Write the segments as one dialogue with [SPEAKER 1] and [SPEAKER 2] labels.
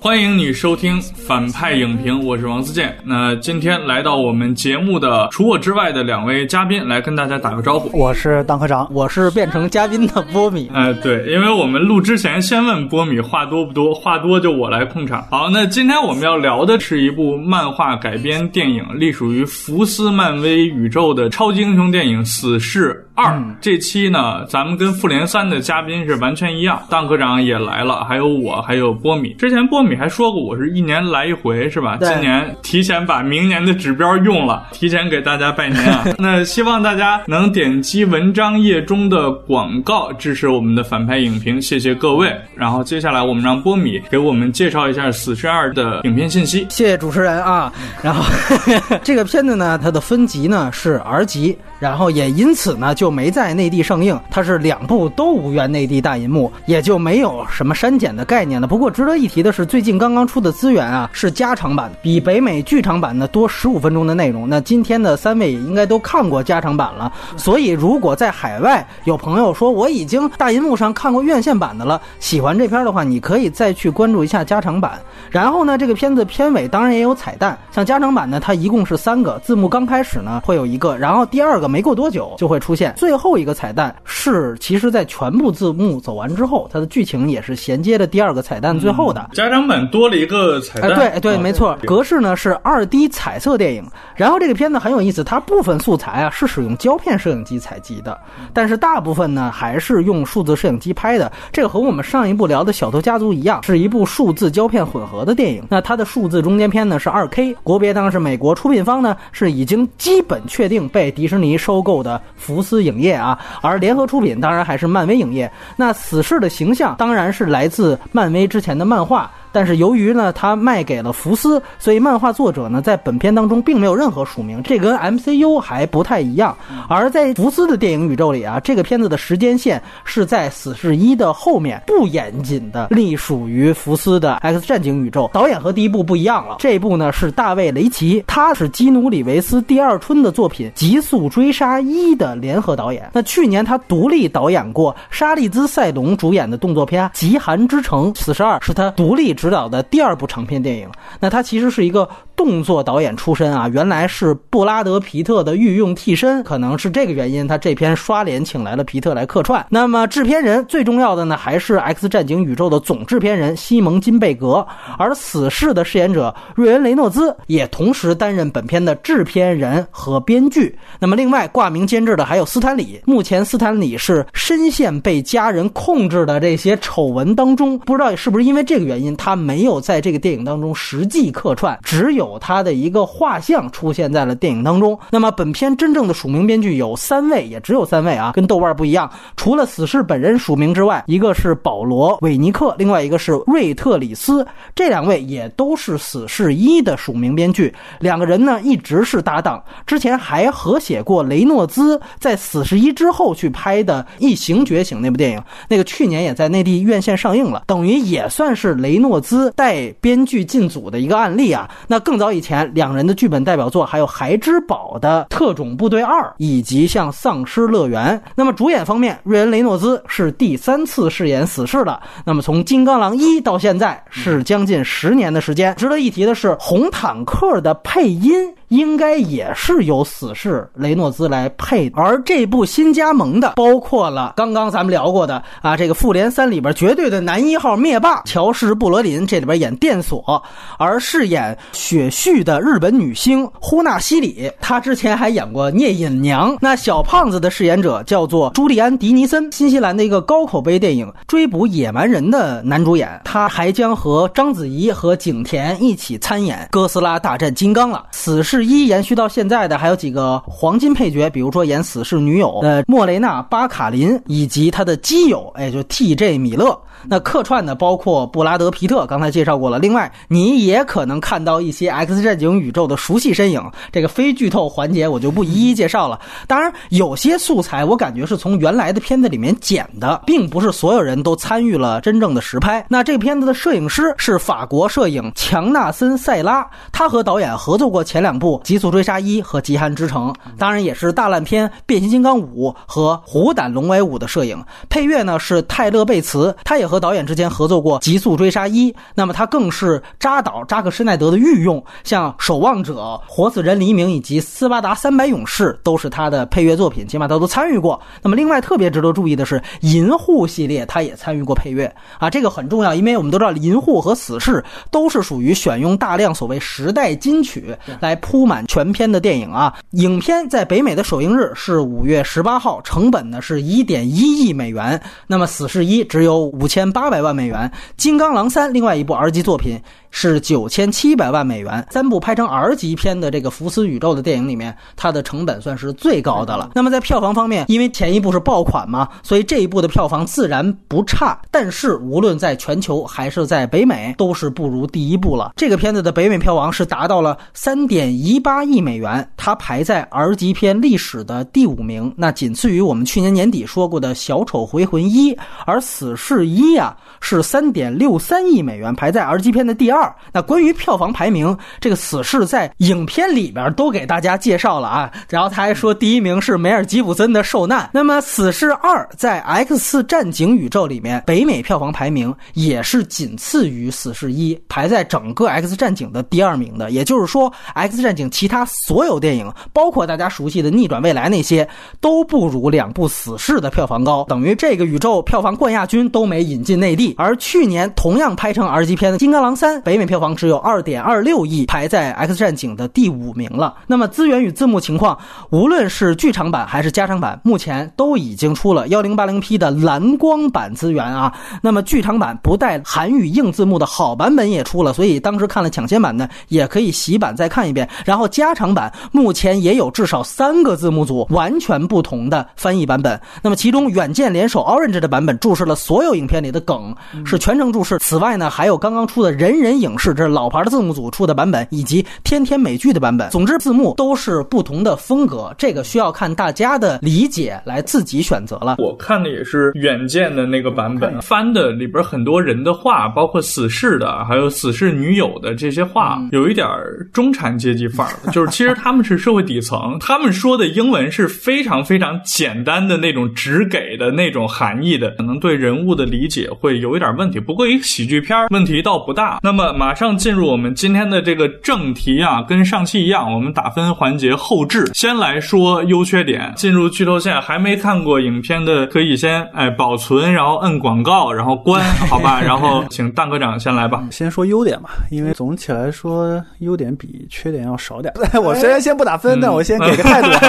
[SPEAKER 1] 欢迎你收听反派影评，我是王自健。那今天来到我们节目的除我之外的两位嘉宾，来跟大家打个招呼。
[SPEAKER 2] 我是当科长，我是变成嘉宾的波米。
[SPEAKER 1] 哎，对，因为我们录之前先问波米话多不多，话多就我来控场。好，那今天我们要聊的是一部漫画改编电影，隶属于福斯漫威宇宙的超级英雄电影《死侍二》。这期呢，咱们跟复联三的嘉宾是完全一样，当科长也来了，还有我，还有波米。之前波米还说过，我是一年来一回，是吧？今年提前把明年的指标用了，提前给大家拜年啊！那希望大家能点击文章页中的广告支持我们的反派影评，谢谢各位。然后接下来我们让波米给我们介绍一下《死侍二》的影片信息。
[SPEAKER 2] 谢谢主持人啊。然后 这个片子呢，它的分级呢是 R 级，然后也因此呢就没在内地上映。它是两部都无缘内地大银幕，也就没有什么删减的概念了。不过值得一提的是，最近刚刚出的资源啊是加长版，比北美剧场版呢多十五分钟的内容。那今天的三位也应该都看过加长版了，所以如果在海外有朋友说我已经大银幕上看过院线版的了，喜欢这片的话，你可以再去关注一下加长版。然后呢，这个片子片尾当然也有彩蛋，像加长版呢，它一共是三个字幕，刚开始呢会有一个，然后第二个没过多久就会出现，最后一个彩蛋是其实在全部字幕走完之后，它的剧情也是衔接着第二个彩蛋最后的。
[SPEAKER 1] 加长版多了一个彩
[SPEAKER 2] 哎，
[SPEAKER 1] 蛋，
[SPEAKER 2] 对对，
[SPEAKER 1] 啊
[SPEAKER 2] 没错，格式呢是二 D 彩色电影。然后这个片子很有意思，它部分素材啊是使用胶片摄影机采集的，但是大部分呢还是用数字摄影机拍的。这个和我们上一部聊的《小偷家族》一样，是一部数字胶片混合的电影。那它的数字中间片呢是二 K，国别当然是美国，出品方呢是已经基本确定被迪士尼收购的福斯影业啊，而联合出品当然还是漫威影业。那死侍的形象当然是来自漫威之前的漫画。但是由于呢，他卖给了福斯，所以漫画作者呢在本片当中并没有任何署名，这跟 MCU 还不太一样。而在福斯的电影宇宙里啊，这个片子的时间线是在《死侍一》的后面，不严谨的隶属于福斯的 X 战警宇宙。导演和第一部不一样了，这部呢是大卫雷奇，他是基努里维斯第二春的作品《极速追杀一》的联合导演。那去年他独立导演过沙利兹塞隆主演的动作片《极寒之城》，《死侍二》是他独立执导的第二部长片电影。那它其实是一个动作导演出身啊，原来是布拉德皮特的御用替身，可能是这个原因，他这篇刷脸请来了皮特来客串。那么制片人最重要的呢，还是 X 战警宇宙的总制片人西蒙金贝格，而死侍的饰演者瑞恩雷诺兹也同时担任本片的制片人和编剧。那么另外挂名监制的还有斯坦李，目前斯坦李是深陷被家人控制的这些丑闻当中，不知道是不是因为这个原因，他没有在这个电影当中实际客串，只有有他的一个画像出现在了电影当中。那么本片真正的署名编剧有三位，也只有三位啊，跟豆瓣不一样。除了死侍本人署名之外，一个是保罗·韦尼克，另外一个是瑞特里斯，这两位也都是死侍一的署名编剧。两个人呢一直是搭档，之前还合写过雷诺兹在死侍一之后去拍的《异形觉醒》那部电影，那个去年也在内地院线上映了，等于也算是雷诺兹带编剧进组的一个案例啊。那更早以前，两人的剧本代表作还有孩之宝的《特种部队二》，以及像《丧尸乐园》。那么主演方面，瑞恩·雷诺兹是第三次饰演死侍了。那么从《金刚狼一》到现在是将近十年的时间。值得一提的是，红坦克的配音。应该也是由死侍雷诺兹来配，而这部新加盟的包括了刚刚咱们聊过的啊，这个复联三里边绝对的男一号灭霸乔什·布罗林，这里边演电索，而饰演雪绪的日本女星呼纳西里，她之前还演过聂隐娘。那小胖子的饰演者叫做朱利安·迪尼森，新西兰的一个高口碑电影《追捕野蛮人》的男主演，他还将和章子怡和景甜一起参演《哥斯拉大战金刚》了。死侍一延续到现在的还有几个黄金配角，比如说演死侍女友的莫雷娜·巴卡林，以及他的基友，哎，就 T.J. 米勒。那客串的包括布拉德·皮特，刚才介绍过了。另外，你也可能看到一些 X 战警宇宙的熟悉身影。这个非剧透环节我就不一一介绍了。当然，有些素材我感觉是从原来的片子里面剪的，并不是所有人都参与了真正的实拍。那这片子的摄影师是法国摄影强纳森·塞拉，他和导演合作过前两部《极速追杀一》和《极寒之城》，当然也是大烂片《变形金刚五》和《虎胆龙威五》的摄影。配乐呢是泰勒·贝茨，他也和导演之间合作过《极速追杀一》，那么他更是扎导扎克施耐德的御用，像《守望者》《活死人黎明》以及《斯巴达三百勇士》都是他的配乐作品，起码他都参与过。那么另外特别值得注意的是，《银护》系列他也参与过配乐啊，这个很重要，因为我们都知道《银护》和《死侍》都是属于选用大量所谓时代金曲来铺满全片的电影啊。影片在北美的首映日是五月十八号，成本呢是一点一亿美元。那么《死侍一》只有五千千八百万美元，《金刚狼三》另外一部 R 级作品。是九千七百万美元，三部拍成 R 级片的这个福斯宇宙的电影里面，它的成本算是最高的了。那么在票房方面，因为前一部是爆款嘛，所以这一部的票房自然不差。但是无论在全球还是在北美，都是不如第一部了。这个片子的北美票房是达到了三点一八亿美元，它排在 R 级片历史的第五名，那仅次于我们去年年底说过的小丑回魂一。而死侍一呀是三点六三亿美元，排在 R 级片的第二。二，那关于票房排名，这个死侍在影片里边都给大家介绍了啊。然后他还说，第一名是梅尔吉普森的受难。那么死侍二在 X 战警宇宙里面，北美票房排名也是仅次于死侍一，排在整个 X 战警的第二名的。也就是说，X 战警其他所有电影，包括大家熟悉的逆转未来那些，都不如两部死侍的票房高。等于这个宇宙票房冠亚军都没引进内地。而去年同样拍成 R 级片的《金刚狼三》。北美票房只有二点二六亿，排在《X 战警》的第五名了。那么资源与字幕情况，无论是剧场版还是加长版，目前都已经出了幺零八零 P 的蓝光版资源啊。那么剧场版不带韩语硬字幕的好版本也出了，所以当时看了抢先版的也可以洗版再看一遍。然后加长版目前也有至少三个字幕组完全不同的翻译版本。那么其中远见联手 Orange 的版本注释了所有影片里的梗，是全程注释。此外呢，还有刚刚出的人人。影视这是老牌的字幕组出的版本，以及天天美剧的版本。总之，字幕都是不同的风格，这个需要看大家的理解来自己选择了。
[SPEAKER 1] 我看的也是远见的那个版本，翻的里边很多人的话，包括死侍的，还有死侍女友的这些话，有一点中产阶级范儿。就是其实 他们是社会底层，他们说的英文是非常非常简单的那种只给的那种含义的，可能对人物的理解会有一点问题。不过一个喜剧片问题倒不大。那么。马上进入我们今天的这个正题啊，跟上期一样，我们打分环节后置，先来说优缺点。进入剧透线，还没看过影片的可以先哎保存，然后摁广告，然后关，好吧？然后请蛋科长先来吧。
[SPEAKER 3] 先说优点吧，因为总体来说优点比缺点要少点。我虽然先不打分，但我先给个态度。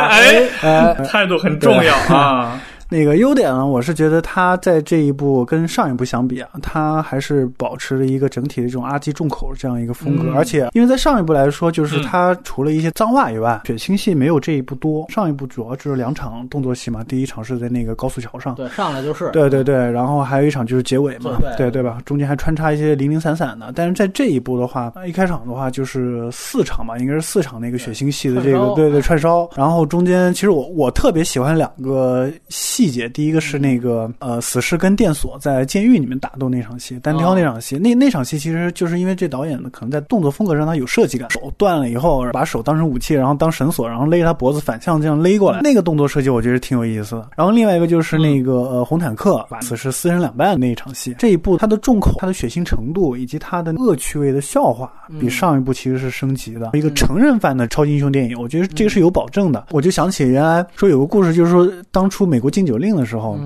[SPEAKER 1] 哎，态度很重要啊。
[SPEAKER 3] 那个优点呢？我是觉得它在这一部跟上一部相比啊，它还是保持了一个整体的这种阿基重口这样一个风格。而且，因为在上一部来说，就是它除了一些脏话以外，血腥戏没有这一部多。上一部主要就是两场动作戏嘛，第一场是在那个高速桥上，
[SPEAKER 2] 对，上来就是，
[SPEAKER 3] 对对对，然后还有一场就是结尾嘛，对对吧？中间还穿插一些零零散散的。但是在这一部的话，一开场的话就是四场嘛，应该是四场那个血腥戏的这个，对对串烧。然后中间其实我我特别喜欢两个戏。细节，第一个是那个呃，死侍跟电索在监狱里面打斗那场戏，单挑那场戏，那那场戏其实就是因为这导演呢，可能在动作风格上他有设计感，手断了以后，把手当成武器，然后当绳索，然后勒他脖子反向这样勒过来，那个动作设计我觉得挺有意思的。然后另外一个就是那个呃红坦克把死侍撕成两半的那一场戏，这一部它的重口、它的血腥程度以及它的恶趣味的笑话，比上一部其实是升级的。一个成人范的超级英雄电影，我觉得这个是有保证的。我就想起原来说有个故事，就是说当初美国禁酒。酒令的时候，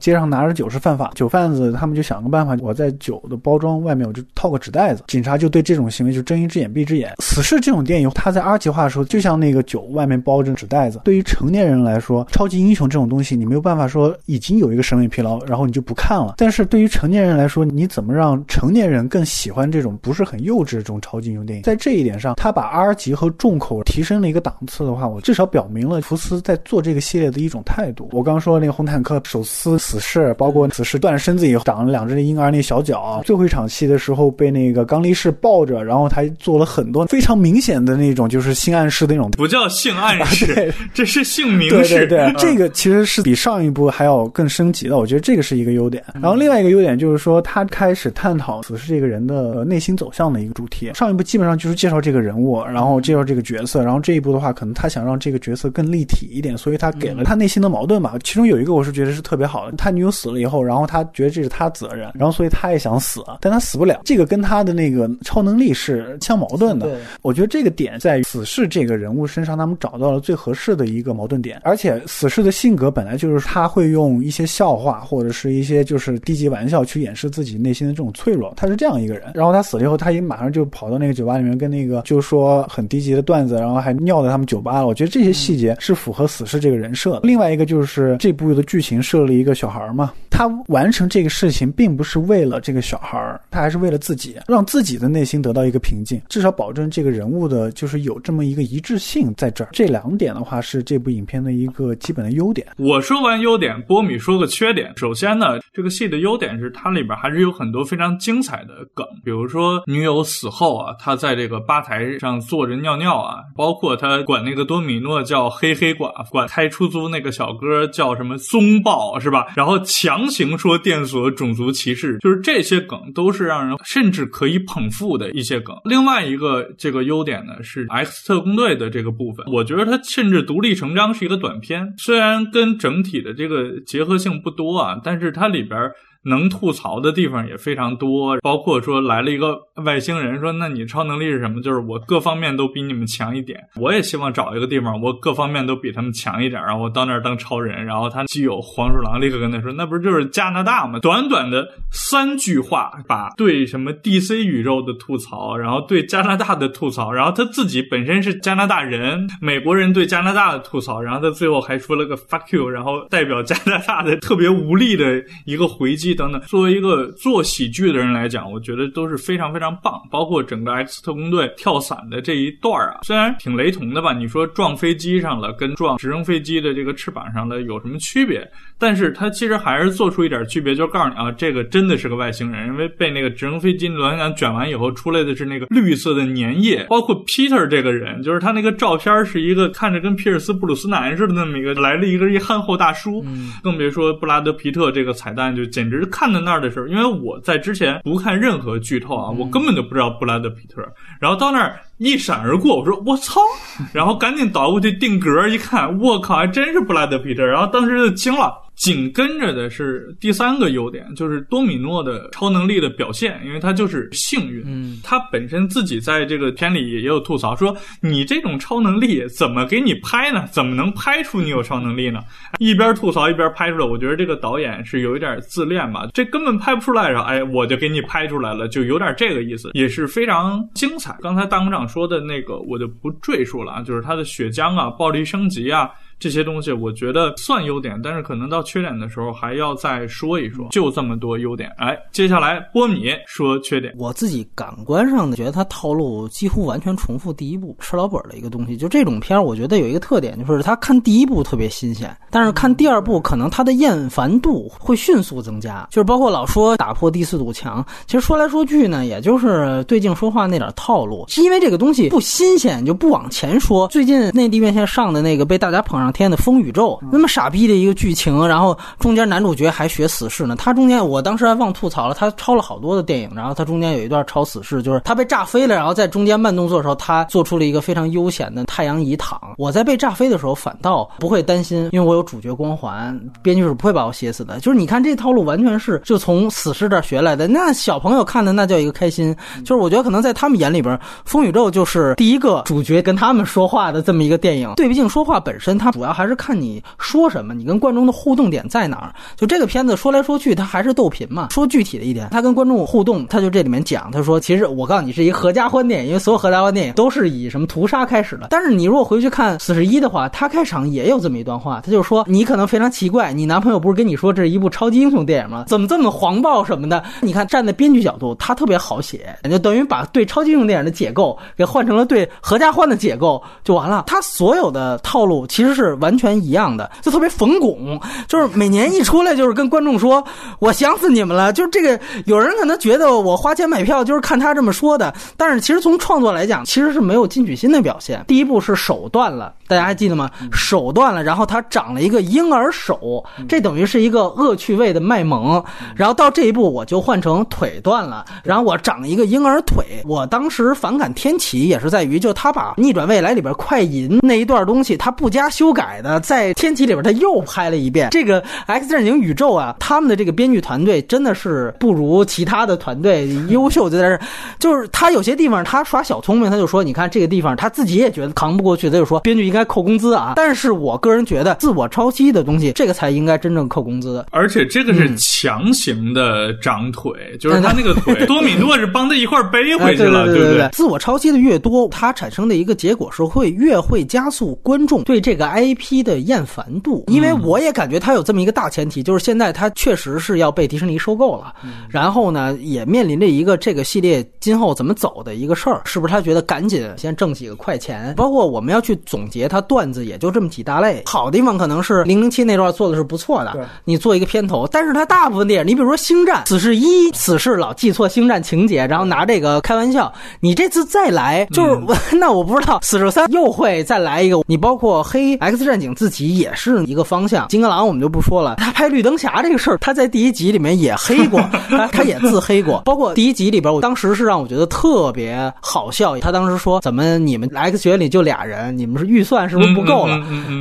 [SPEAKER 3] 街上拿着酒是犯法，酒贩子他们就想个办法，我在酒的包装外面我就套个纸袋子，警察就对这种行为就睁一只眼闭一只眼。死侍这种电影，它在二级化的时候，就像那个酒外面包着纸袋子。对于成年人来说，超级英雄这种东西，你没有办法说已经有一个审美疲劳，然后你就不看了。但是对于成年人来说，你怎么让成年人更喜欢这种不是很幼稚的这种超级英雄电影？在这一点上，他把 R 级和重口提升了一个档次的话，我至少表明了福斯在做这个系列的一种态度。我刚刚说那个。红坦克手撕死士，包括死士断了身子以后长了两只婴儿那小脚。最后一场戏的时候被那个刚力士抱着，然后他做了很多非常明显的那种就是性暗示的那种，
[SPEAKER 1] 不叫性暗示，这是性明
[SPEAKER 3] 示。对对对，这个其实是比上一部还要更升级的，我觉得这个是一个优点。然后另外一个优点就是说，他开始探讨死士这个人的内心走向的一个主题。上一部基本上就是介绍这个人物，然后介绍这个角色，然后这一部的话，可能他想让这个角色更立体一点，所以他给了他内心的矛盾吧。其中有一个我是觉得是特别好的，他女友死了以后，然后他觉得这是他责任，然后所以他也想死，但他死不了。这个跟他的那个超能力是相矛盾的。我觉得这个点在于死侍这个人物身上，他们找到了最合适的一个矛盾点。而且死侍的性格本来就是他会用一些笑话或者是一些就是低级玩笑去掩饰自己内心的这种脆弱，他是这样一个人。然后他死了以后，他也马上就跑到那个酒吧里面跟那个就是说很低级的段子，然后还尿在他们酒吧了。我觉得这些细节是符合死侍这个人设的。另外一个就是这部的剧情设了一个小孩嘛，他完成这个事情并不是为了这个小孩，他还是为了自己，让自己的内心得到一个平静，至少保证这个人物的就是有这么一个一致性在这儿。这两点的话是这部影片的一个基本的优点。
[SPEAKER 1] 我说完优点，波米说个缺点。首先呢，这个戏的优点是它里边还是有很多非常精彩的梗，比如说女友死后啊，他在这个吧台上坐着尿尿啊，包括他管那个多米诺叫黑黑寡妇，管开出租那个小哥叫什么松爆是吧？然后强行说电锁种族歧视，就是这些梗都是让人甚至可以捧腹的一些梗。另外一个这个优点呢是 X 特工队的这个部分，我觉得它甚至独立成章是一个短片，虽然跟整体的这个结合性不多啊，但是它里边。能吐槽的地方也非常多，包括说来了一个外星人，说那你超能力是什么？就是我各方面都比你们强一点。我也希望找一个地方，我各方面都比他们强一点，然后我到那儿当超人。然后他基友黄鼠狼立刻跟他说，那不是就是加拿大吗？短短的三句话，把对什么 DC 宇宙的吐槽，然后对加拿大的吐槽，然后他自己本身是加拿大人，美国人对加拿大的吐槽，然后他最后还说了个 fuck you，然后代表加拿大的特别无力的一个回击。等等，作为一个做喜剧的人来讲，我觉得都是非常非常棒。包括整个 X 特工队跳伞的这一段啊，虽然挺雷同的吧，你说撞飞机上了，跟撞直升飞机的这个翅膀上的有什么区别？但是它其实还是做出一点区别，就告诉你啊，这个真的是个外星人，因为被那个直升飞机螺旋桨卷完以后出来的是那个绿色的粘液。包括 Peter 这个人，就是他那个照片是一个看着跟皮尔斯布鲁斯南似的那么一个来了一个一憨厚大叔，更别说布拉德皮特这个彩蛋就简直。看到那儿的时候，因为我在之前不看任何剧透啊，我根本就不知道布拉德皮特。然后到那儿一闪而过，我说我操，然后赶紧倒过去定格一看，我靠，还真是布拉德皮特。然后当时就惊了。紧跟着的是第三个优点，就是多米诺的超能力的表现，因为他就是幸运。嗯，他本身自己在这个片里也有吐槽，说你这种超能力怎么给你拍呢？怎么能拍出你有超能力呢？一边吐槽一边拍出来，我觉得这个导演是有一点自恋吧，这根本拍不出来。然后哎，我就给你拍出来了，就有点这个意思，也是非常精彩。刚才大工长说的那个，我就不赘述了啊，就是他的血浆啊，暴力升级啊。这些东西我觉得算优点，但是可能到缺点的时候还要再说一说。就这么多优点，哎，接下来波米说缺点。
[SPEAKER 2] 我自己感官上的觉得它套路几乎完全重复第一部吃老本的一个东西。就这种片儿，我觉得有一个特点，就是它看第一部特别新鲜，但是看第二部可能它的厌烦度会迅速增加。就是包括老说打破第四堵墙，其实说来说去呢，也就是对镜说话那点套路，是因为这个东西不新鲜就不往前说。最近内地院线上的那个被大家捧上。天的风宇宙那么傻逼的一个剧情，然后中间男主角还学死侍呢。他中间我当时还忘吐槽了，他抄了好多的电影，然后他中间有一段抄死侍，就是他被炸飞了，然后在中间慢动作的时候，他做出了一个非常悠闲的太阳椅躺。我在被炸飞的时候反倒不会担心，因为我有主角光环，编剧是不会把我写死的。就是你看这套路完全是就从死侍这儿学来的，那小朋友看的那叫一个开心。就是我觉得可能在他们眼里边，风宇宙就是第一个主角跟他们说话的这么一个电影。对比镜说话本身，它主。主要还是看你说什么，你跟观众的互动点在哪儿。就这个片子说来说去，它还是逗贫嘛。说具体的一点，他跟观众互动，他就这里面讲，他说其实我告诉你是一合家欢电影，因为所有合家欢电影都是以什么屠杀开始的。但是你如果回去看《四十一》的话，他开场也有这么一段话，他就说你可能非常奇怪，你男朋友不是跟你说这是一部超级英雄电影吗？怎么这么黄暴什么的？你看站在编剧角度，他特别好写，就等于把对超级英雄电影的解构给换成了对合家欢的解构就完了。他所有的套路其实是。是完全一样的，就特别冯巩，就是每年一出来就是跟观众说我想死你们了，就是这个有人可能觉得我花钱买票就是看他这么说的，但是其实从创作来讲，其实是没有进取心的表现。第一部是手断了，大家还记得吗？手断了，然后他长了一个婴儿手，这等于是一个恶趣味的卖萌。然后到这一步，我就换成腿断了，然后我长一个婴儿腿。我当时反感天启也是在于，就他把逆转未来里边快银那一段东西，他不加修改的，在天启里边他又拍了一遍。这个 X 战警宇宙啊，他们的这个编剧团队真的是不如其他的团队优秀，就在这，就是他有些地方他耍小聪明，他就说，你看这个地方他自己也觉得扛不过去，他就说编剧应该扣工资啊。但是我个人觉得，自我抄袭的东西，这个才应该真正扣工资。
[SPEAKER 1] 而且这个是强行的长腿，就是他那个腿，多米诺是帮他一块背回去了，
[SPEAKER 2] 对
[SPEAKER 1] 不对？
[SPEAKER 2] 自我抄袭的越多，它产生的一个结果是会越会加速观众对这个 IP 的厌烦度。因为我也感觉它有这么一个大前提，就是现在它确实是要被迪士尼收购了，然后呢，也面临着一个这个系列今后怎么走的一个事儿，是不是他觉得赶紧先挣几个快钱？包括我们要去总结他段子，也就这么几大类。好地方可能是零零七那段做的是不错的，你做一个片头，但是他大部分电影，你比如说《星战》，此事一，此事老记错《星战》情节，然后拿这个开玩笑。你这次再来，就是 那我不知道死侍三又会再来一个。你包括黑 X 战警自己也是一个方向。金刚狼我们就不说了，他拍绿灯侠这个事儿，他在第一集里面也黑过，他他也自黑过。包括第一集里边，我当时是让我觉得特别好笑。他当时说：“怎么你们 X 学里就俩人？你们是预算是不是不够了？”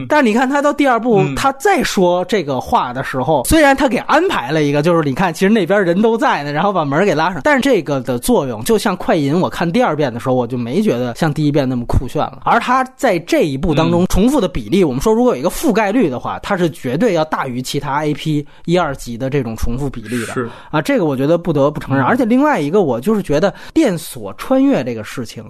[SPEAKER 2] 但是你看他到第二部，他再说这个话的时候，虽然他给安排了一个，就是你看其实那边人都在呢，然后把门给拉上，但是这个的作用就像快银，我看第二遍的时候，我就没觉得像第一遍那么酷炫了。而他在这一部当中重复的比例，我们说如果有一个覆盖率的话，它是绝对要大于其他 AP 一二级的这种重复比例的。
[SPEAKER 1] 是
[SPEAKER 2] 啊，这个我觉得不得不承认。而且另外一个，我就是觉得电锁穿越这个事情。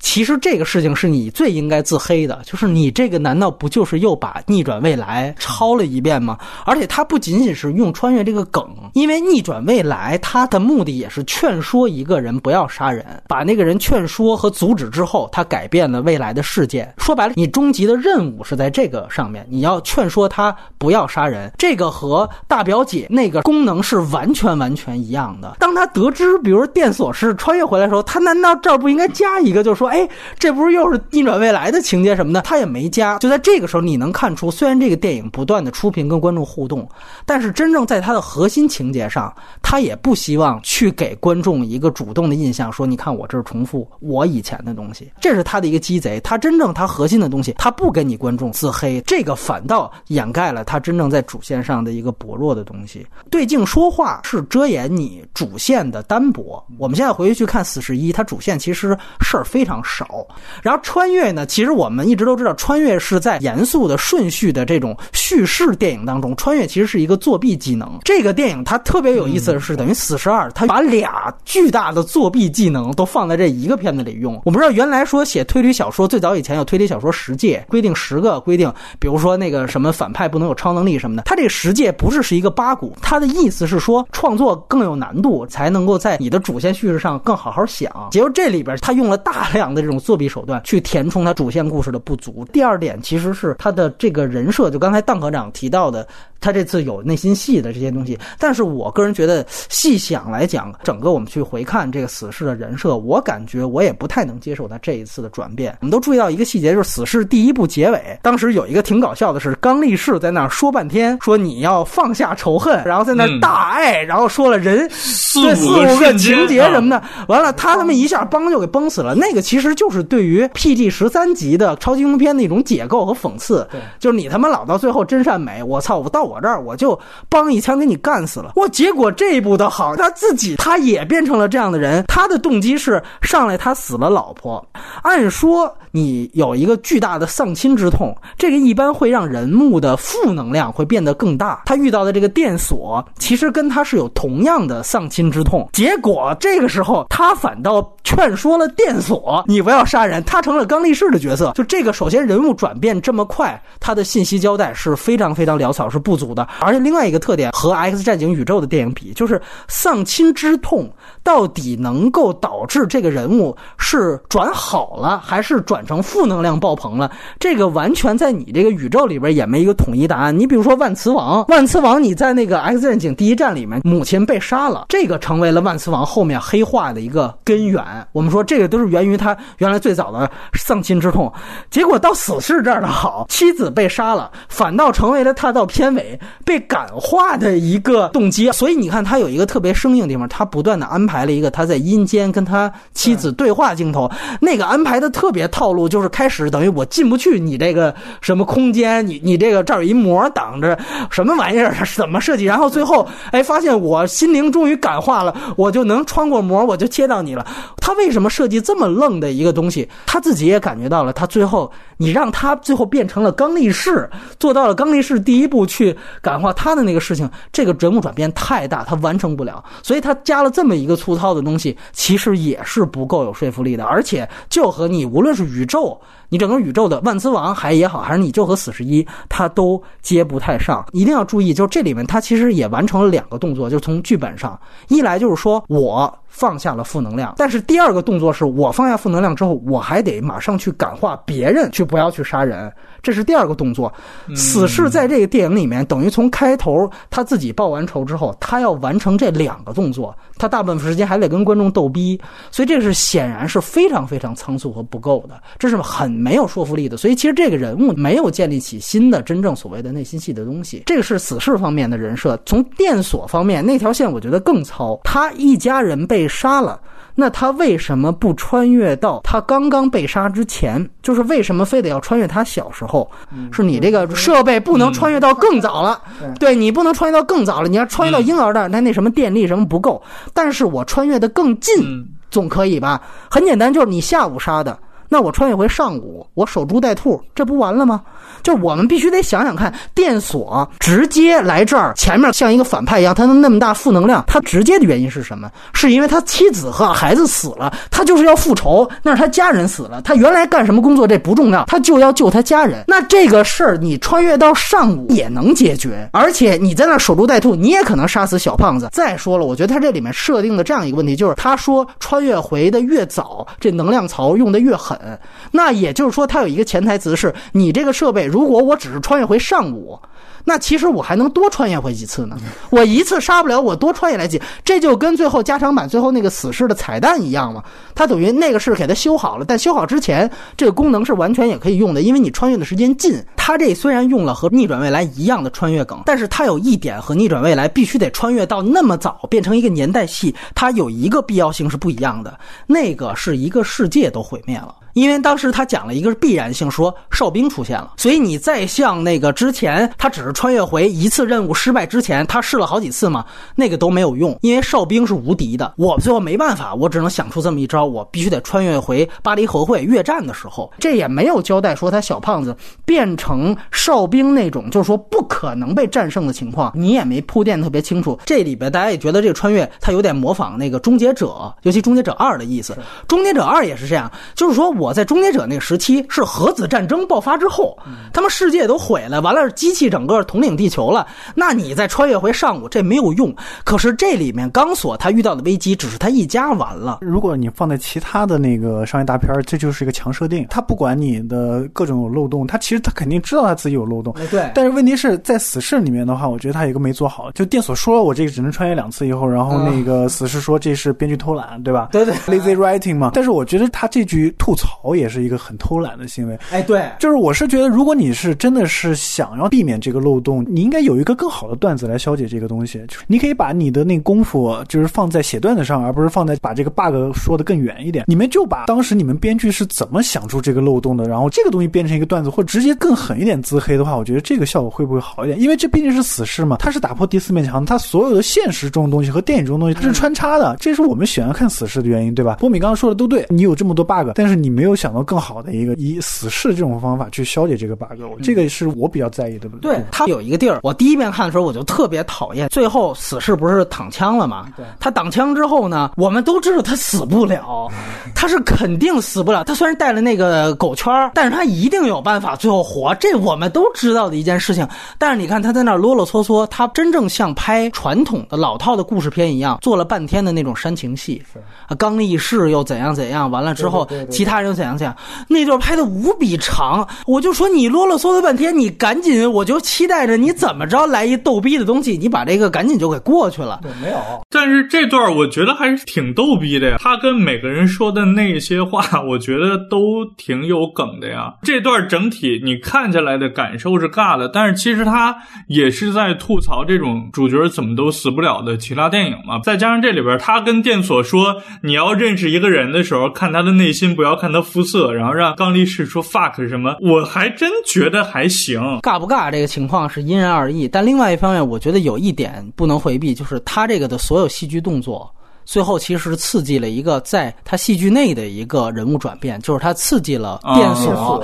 [SPEAKER 2] 其实这个事情是你最应该自黑的，就是你这个难道不就是又把逆转未来抄了一遍吗？而且它不仅仅是用穿越这个梗，因为逆转未来它的目的也是劝说一个人不要杀人，把那个人劝说和阻止之后，他改变了未来的事件。说白了，你终极的任务是在这个上面，你要劝说他不要杀人。这个和大表姐那个功能是完全完全一样的。当他得知，比如电锁是穿越回来的时候，他难道这儿不应该加一个，就是说？哎，这不是又是逆转未来的情节什么的？他也没加。就在这个时候，你能看出，虽然这个电影不断的出屏跟观众互动，但是真正在它的核心情节上，他也不希望去给观众一个主动的印象，说你看我这是重复我以前的东西，这是他的一个鸡贼。他真正他核心的东西，他不跟你观众自黑，这个反倒掩盖了他真正在主线上的一个薄弱的东西。对镜说话是遮掩你主线的单薄。我们现在回去去看《死侍一》，它主线其实事儿非常。少，然后穿越呢？其实我们一直都知道，穿越是在严肃的顺序的这种叙事电影当中，穿越其实是一个作弊技能。这个电影它特别有意思的是，等于死侍二，它把俩巨大的作弊技能都放在这一个片子里用。我们知道，原来说写推理小说，最早以前有推理小说十戒，规定十个规规定，比如说那个什么反派不能有超能力什么的。他这个十界不是是一个八股，他的意思是说创作更有难度，才能够在你的主线叙事上更好好想。结果这里边他用了大量。的这种作弊手段去填充他主线故事的不足。第二点其实是他的这个人设，就刚才邓科长提到的，他这次有内心戏的这些东西。但是我个人觉得，细想来讲，整个我们去回看这个死侍的人设，我感觉我也不太能接受他这一次的转变。我们都注意到一个细节，就是死侍第一部结尾，当时有一个挺搞笑的是，刚力士在那儿说半天，说你要放下仇恨，然后在那儿大爱，然后说了人对四五个情节什么的，完了他他妈一下崩就给崩死了。那个其实。就是对于 PG 十三级的超级英雄片的一种解构和讽刺，
[SPEAKER 3] 对，
[SPEAKER 2] 就是你他妈老到最后真善美，我操，我到我我这儿我就帮一枪给你干死了，我！结果这一步的好，他自己他也变成了这样的人，他的动机是上来他死了老婆，按说你有一个巨大的丧亲之痛，这个一般会让人物的负能量会变得更大。他遇到的这个电锁其实跟他是有同样的丧亲之痛，结果这个时候他反倒劝说了电锁。你不要杀人，他成了刚力士的角色。就这个，首先人物转变这么快，他的信息交代是非常非常潦草，是不足的。而且另外一个特点和 X 战警宇宙的电影比，就是丧亲之痛到底能够导致这个人物是转好了还是转成负能量爆棚了。这个完全在你这个宇宙里边也没一个统一答案。你比如说万磁王，万磁王你在那个 X 战警第一战里面，母亲被杀了，这个成为了万磁王后面黑化的一个根源。我们说这个都是源于他原来最早的丧亲之痛，结果到死侍这儿的好，妻子被杀了，反倒成为了他到片尾被感化的一个动机。所以你看他有一个特别生硬的地方，他不断的安排了一个他在阴间跟他妻子对话镜头，那个安排的特别套路，就是开始等于我进不去你这个什么空间，你你这个这儿有一膜挡着，什么玩意儿，怎么设计？然后最后哎发现我心灵终于感化了，我就能穿过膜，我就接到你了。他为什么设计这么愣的一个东西？他自己也感觉到了，他最后你让他最后变成了刚力士，做到了刚力士第一步去感化他的那个事情，这个人物转变太大，他完成不了，所以他加了这么一个粗糙的东西，其实也是不够有说服力的，而且就和你无论是宇宙。你整个宇宙的万磁王还也好，还是你就和死侍一，他都接不太上。一定要注意，就是这里面他其实也完成了两个动作，就是从剧本上，一来就是说我放下了负能量，但是第二个动作是我放下负能量之后，我还得马上去感化别人，去不要去杀人。这是第二个动作，死侍在这个电影里面等于从开头他自己报完仇之后，他要完成这两个动作，他大部分时间还得跟观众逗逼，所以这个是显然是非常非常仓促和不够的，这是很没有说服力的。所以其实这个人物没有建立起新的真正所谓的内心戏的东西。这个是死侍方面的人设，从电锁方面那条线我觉得更糙，他一家人被杀了。那他为什么不穿越到他刚刚被杀之前？就是为什么非得要穿越他小时候？是你这个设备不能穿越到更早了？对你不能穿越到更早了，你要穿越到婴儿的，那那什么电力什么不够？但是我穿越的更近，总可以吧？很简单，就是你下午杀的，那我穿越回上古，我守株待兔，这不完了吗？就我们必须得想想看，电锁直接来这儿，前面像一个反派一样，他能那么大负能量，他直接的原因是什么？是因为他妻子和孩子死了，他就是要复仇，那是他家人死了，他原来干什么工作这不重要，他就要救他家人。那这个事儿你穿越到上古也能解决，而且你在那守株待兔，你也可能杀死小胖子。再说了，我觉得他这里面设定的这样一个问题，就是他说穿越回的越早，这能量槽用的越狠，嗯那也就是说它有一个潜台词是，你这个设备。如果我只是穿越回上午，那其实我还能多穿越回几次呢？我一次杀不了，我多穿越来几，这就跟最后加长版最后那个死侍的彩蛋一样嘛。它等于那个是给它修好了，但修好之前这个功能是完全也可以用的，因为你穿越的时间近。它这虽然用了和逆转未来一样的穿越梗，但是它有一点和逆转未来必须得穿越到那么早变成一个年代戏，它有一个必要性是不一样的，那个是一个世界都毁灭了。因为当时他讲了一个必然性，说哨兵出现了，所以你再像那个之前，他只是穿越回一次任务失败之前，他试了好几次嘛，那个都没有用，因为哨兵是无敌的。我最后没办法，我只能想出这么一招，我必须得穿越回巴黎和会越战的时候，这也没有交代说他小胖子变成哨兵那种，就是说不可能被战胜的情况，你也没铺垫特别清楚。这里边大家也觉得这个穿越他有点模仿那个终结者，尤其终结者二的意思，终结者二也是这样，就是说我。我在终结者那个时期是核子战争爆发之后，他们世界都毁了，完了机器整个统领地球了。那你再穿越回上古，这没有用。可是这里面钢索他遇到的危机只是他一家完了。
[SPEAKER 3] 如果你放在其他的那个商业大片这就是一个强设定。他不管你的各种有漏洞，他其实他肯定知道他自己有漏洞。
[SPEAKER 2] 对。
[SPEAKER 3] 但是问题是在死侍里面的话，我觉得他有一个没做好。就电索说了我这个只能穿越两次以后，然后那个死侍说这是编剧偷懒，对吧？
[SPEAKER 2] 对对。
[SPEAKER 3] Lazy writing 嘛。但是我觉得他这句吐槽也是一个很。偷懒的行为，
[SPEAKER 2] 哎，对，
[SPEAKER 3] 就是我是觉得，如果你是真的是想要避免这个漏洞，你应该有一个更好的段子来消解这个东西。就是你可以把你的那功夫，就是放在写段子上，而不是放在把这个 bug 说的更远一点。你们就把当时你们编剧是怎么想出这个漏洞的，然后这个东西变成一个段子，或者直接更狠一点自黑的话，我觉得这个效果会不会好一点？因为这毕竟是死侍嘛，它是打破第四面墙，它所有的现实中的东西和电影中的东西它是穿插的，这是我们喜欢看死侍的原因，对吧？波米刚刚说的都对，你有这么多 bug，但是你没有想到更好的一个以死。死侍这种方法去消解这个 bug，这个是我比较在意的。
[SPEAKER 2] 对他有一个地儿，我第一遍看的时候我就特别讨厌。最后死侍不是躺枪了吗？
[SPEAKER 3] 对，
[SPEAKER 2] 他挡枪之后呢，我们都知道他死不了，他是肯定死不了。他虽然带了那个狗圈，但是他一定有办法最后活，这我们都知道的一件事情。但是你看他在那啰啰嗦嗦，他真正像拍传统的老套的故事片一样，做了半天的那种煽情戏。啊，刚力士又怎样怎样，完了之后其他人能想象，那段拍的无比长，我就说你啰啰嗦嗦半天，你赶紧，我就期待着你怎么着来一逗逼的东西，你把这个赶紧就给过去了。
[SPEAKER 3] 对，没有。
[SPEAKER 1] 但是这段我觉得还是挺逗逼的呀，他跟每个人说的那些话，我觉得都挺有梗的呀。这段整体你看起来的感受是尬的，但是其实他也是在吐槽这种主角怎么都死不了的其他电影嘛。再加上这里边他跟电锁说，你要认识一个人的时候，看他的内心，不要看他肤色，然后让刚力士说 fuck 什么，我还真觉得还行。
[SPEAKER 2] 尬不尬这个情况是因人而异，但另外一方面，我觉得有一点不能回避，就是他这个的所有戏剧动作。最后其实刺激了一个在他戏剧内的一个人物转变，就是他刺激了电锁，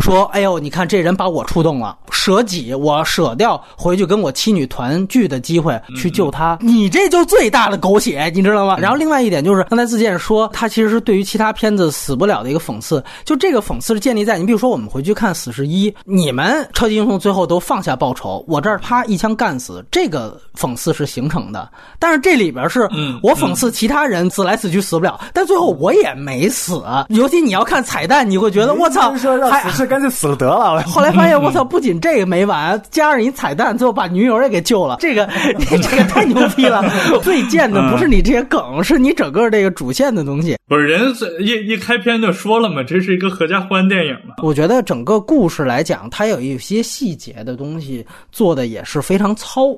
[SPEAKER 2] 说：“哎呦，你看这人把我触动了，舍己，我舍掉回去跟我妻女团聚的机会去救他，你这就最大的狗血，你知道吗？”然后另外一点就是刚才自健说，他其实是对于其他片子死不了的一个讽刺，就这个讽刺是建立在你比如说我们回去看《死侍一》，你们超级英雄最后都放下报仇，我这儿啪一枪干死，这个讽刺是形成的，但是这里边是我讽刺。其他人死来死去死不了，但最后我也没死。尤其你要看彩蛋，你会觉得我操，
[SPEAKER 3] 还是干脆死了得了。
[SPEAKER 2] 后来发现我操，不仅这个没完，加上一彩蛋，最后把女友也给救了。这个 这个太牛逼了！最贱的不是你这些梗，是你整个这个主线的东西。
[SPEAKER 1] 不是人一一开篇就说了嘛，这是一个合家欢电影嘛。
[SPEAKER 2] 我觉得整个故事来讲，它有一些细节的东西做的也是非常糙。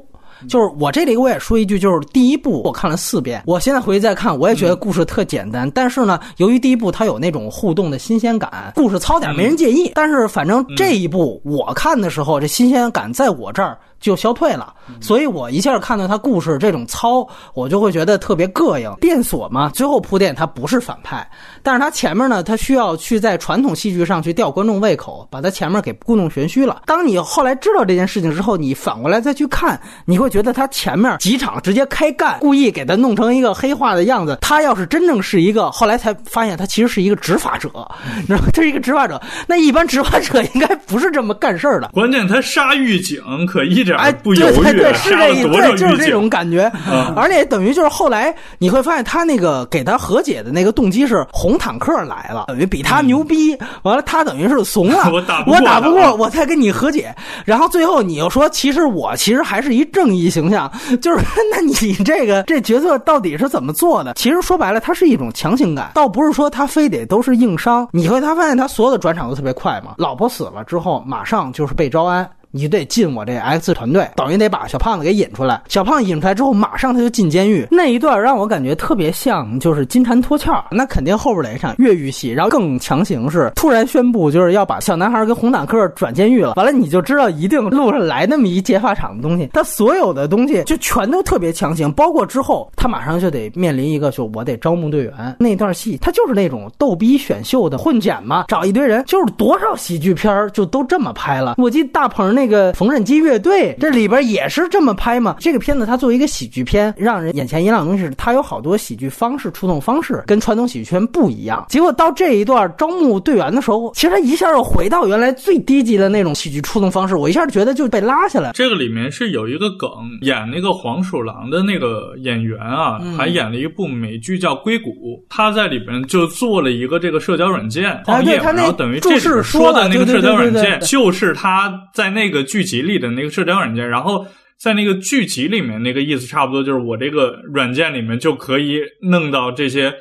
[SPEAKER 2] 就是我这里我也说一句，就是第一部我看了四遍，我现在回去再看，我也觉得故事特简单。但是呢，由于第一部它有那种互动的新鲜感，故事糙点没人介意。但是反正这一部我看的时候，这新鲜感在我这儿。就消退了，所以我一下看到他故事这种糙，我就会觉得特别膈应。电锁嘛，最后铺垫他不是反派，但是他前面呢，他需要去在传统戏剧上去吊观众胃口，把他前面给故弄玄虚了。当你后来知道这件事情之后，你反过来再去看，你会觉得他前面几场直接开干，故意给他弄成一个黑化的样子。他要是真正是一个，后来才发现他其实是一个执法者，你知道吗？他是一个执法者，那一般执法者应该不是这么干事儿的。
[SPEAKER 1] 关键他杀狱警可一点。
[SPEAKER 2] 哎，对对对，是这意思，对，就是这种感觉。而且等于就是后来你会发现，他那个给他和解的那个动机是红坦克来了，等于比他牛逼。完了，他等于是怂了，我打
[SPEAKER 1] 我
[SPEAKER 2] 打不过，我再跟你和解。然后最后你又说，其实我其实还是一正义形象，就是 那你这个这角色到底是怎么做的？其实说白了，他是一种强行感，倒不是说他非得都是硬伤。你会他发现他所有的转场都特别快嘛？老婆死了之后，马上就是被招安。你得进我这 X 团队，等于得把小胖子给引出来。小胖引出来之后，马上他就进监狱。那一段让我感觉特别像，就是金蝉脱壳。那肯定后边得一场越狱戏，然后更强行是突然宣布，就是要把小男孩跟红坦克转监狱了。完了，你就知道一定路上来那么一劫法场的东西。他所有的东西就全都特别强行，包括之后他马上就得面临一个，就我得招募队员那段戏，他就是那种逗逼选秀的混剪嘛，找一堆人，就是多少喜剧片就都这么拍了。我记得大鹏那。那个缝纫机乐队，这里边也是这么拍嘛？这个片子它作为一个喜剧片，让人眼前一亮的东西是，它有好多喜剧方式、触动方式跟传统喜剧圈不一样。结果到这一段招募队员的时候，其实他一下又回到原来最低级的那种喜剧触动方式，我一下觉得就被拉下来。
[SPEAKER 1] 这个里面是有一个梗，演那个黄鼠狼的那个演员啊，还演了一部美剧叫《硅谷》，他在里边就做了一个这个社交软件
[SPEAKER 2] 行业，
[SPEAKER 1] 然后等于这
[SPEAKER 2] 是
[SPEAKER 1] 说的那个社交软
[SPEAKER 2] 件
[SPEAKER 1] 就是他在那个。个聚集力的那个社交软件，然后在那个聚集里面，那个意思差不多就是我这个软件里面就可以弄到这些。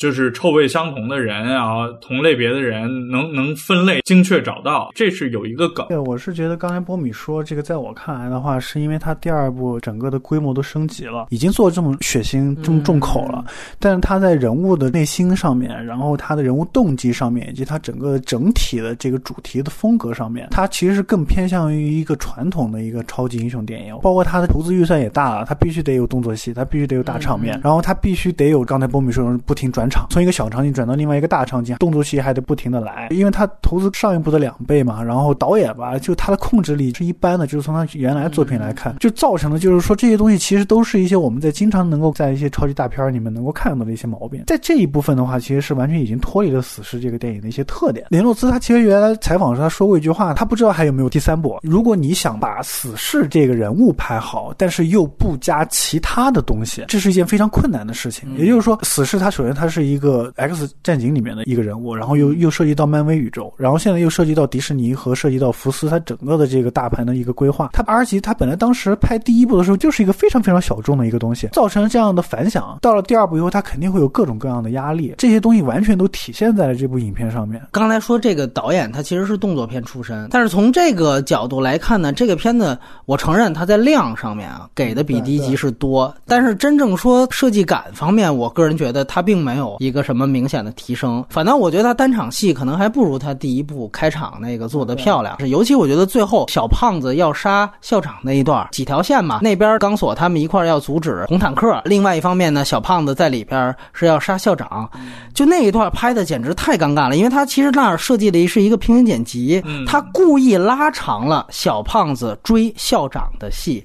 [SPEAKER 1] 就是臭味相同的人啊，同类别的人能能分类精确找到，这是有一个梗。
[SPEAKER 3] 对，我是觉得刚才波米说这个，在我看来的话，是因为他第二部整个的规模都升级了，已经做这么血腥、这么重口了。但是他在人物的内心上面，然后他的人物动机上面，以及他整个整体的这个主题的风格上面，他其实是更偏向于一个传统的一个超级英雄电影。包括他的投资预算也大了，他必须得有动作戏，他必须得有大场面，然后他必须得有刚才波米说的不停转。场从一个小场景转到另外一个大场景，动作戏还得不停的来，因为他投资上一部的两倍嘛。然后导演吧，就他的控制力是一般的，就是从他原来作品来看，就造成的就是说这些东西其实都是一些我们在经常能够在一些超级大片里面能够看到的一些毛病。在这一部分的话，其实是完全已经脱离了《死侍》这个电影的一些特点。雷诺兹他其实原来采访的时候他说过一句话，他不知道还有没有第三部。如果你想把死侍这个人物拍好，但是又不加其他的东西，这是一件非常困难的事情。也就是说，死侍他首先他是。是一个 X 战警里面的一个人物，然后又又涉及到漫威宇宙，然后现在又涉及到迪士尼和涉及到福斯，它整个的这个大盘的一个规划。他 R 级他本来当时拍第一部的时候就是一个非常非常小众的一个东西，造成这样的反响。到了第二部以后，他肯定会有各种各样的压力，这些东西完全都体现在了这部影片上面。
[SPEAKER 2] 刚才说这个导演他其实是动作片出身，但是从这个角度来看呢，这个片子我承认他在量上面啊给的比第一集是多，但是真正说设计感方面，我个人觉得他并没有一个什么明显的提升。反倒我觉得他单场戏可能还不如他第一部开场那个做的漂亮。尤其我觉得最后小胖子要杀校长那一段，几条线嘛，那边钢索他们一块要阻止红坦克，另外一方面呢，小胖子在里边是要杀校长，就那一段拍的简直太尴尬了，因为他其实那儿设计的是一个平行剪辑，他故意拉长了小胖子追校长的戏。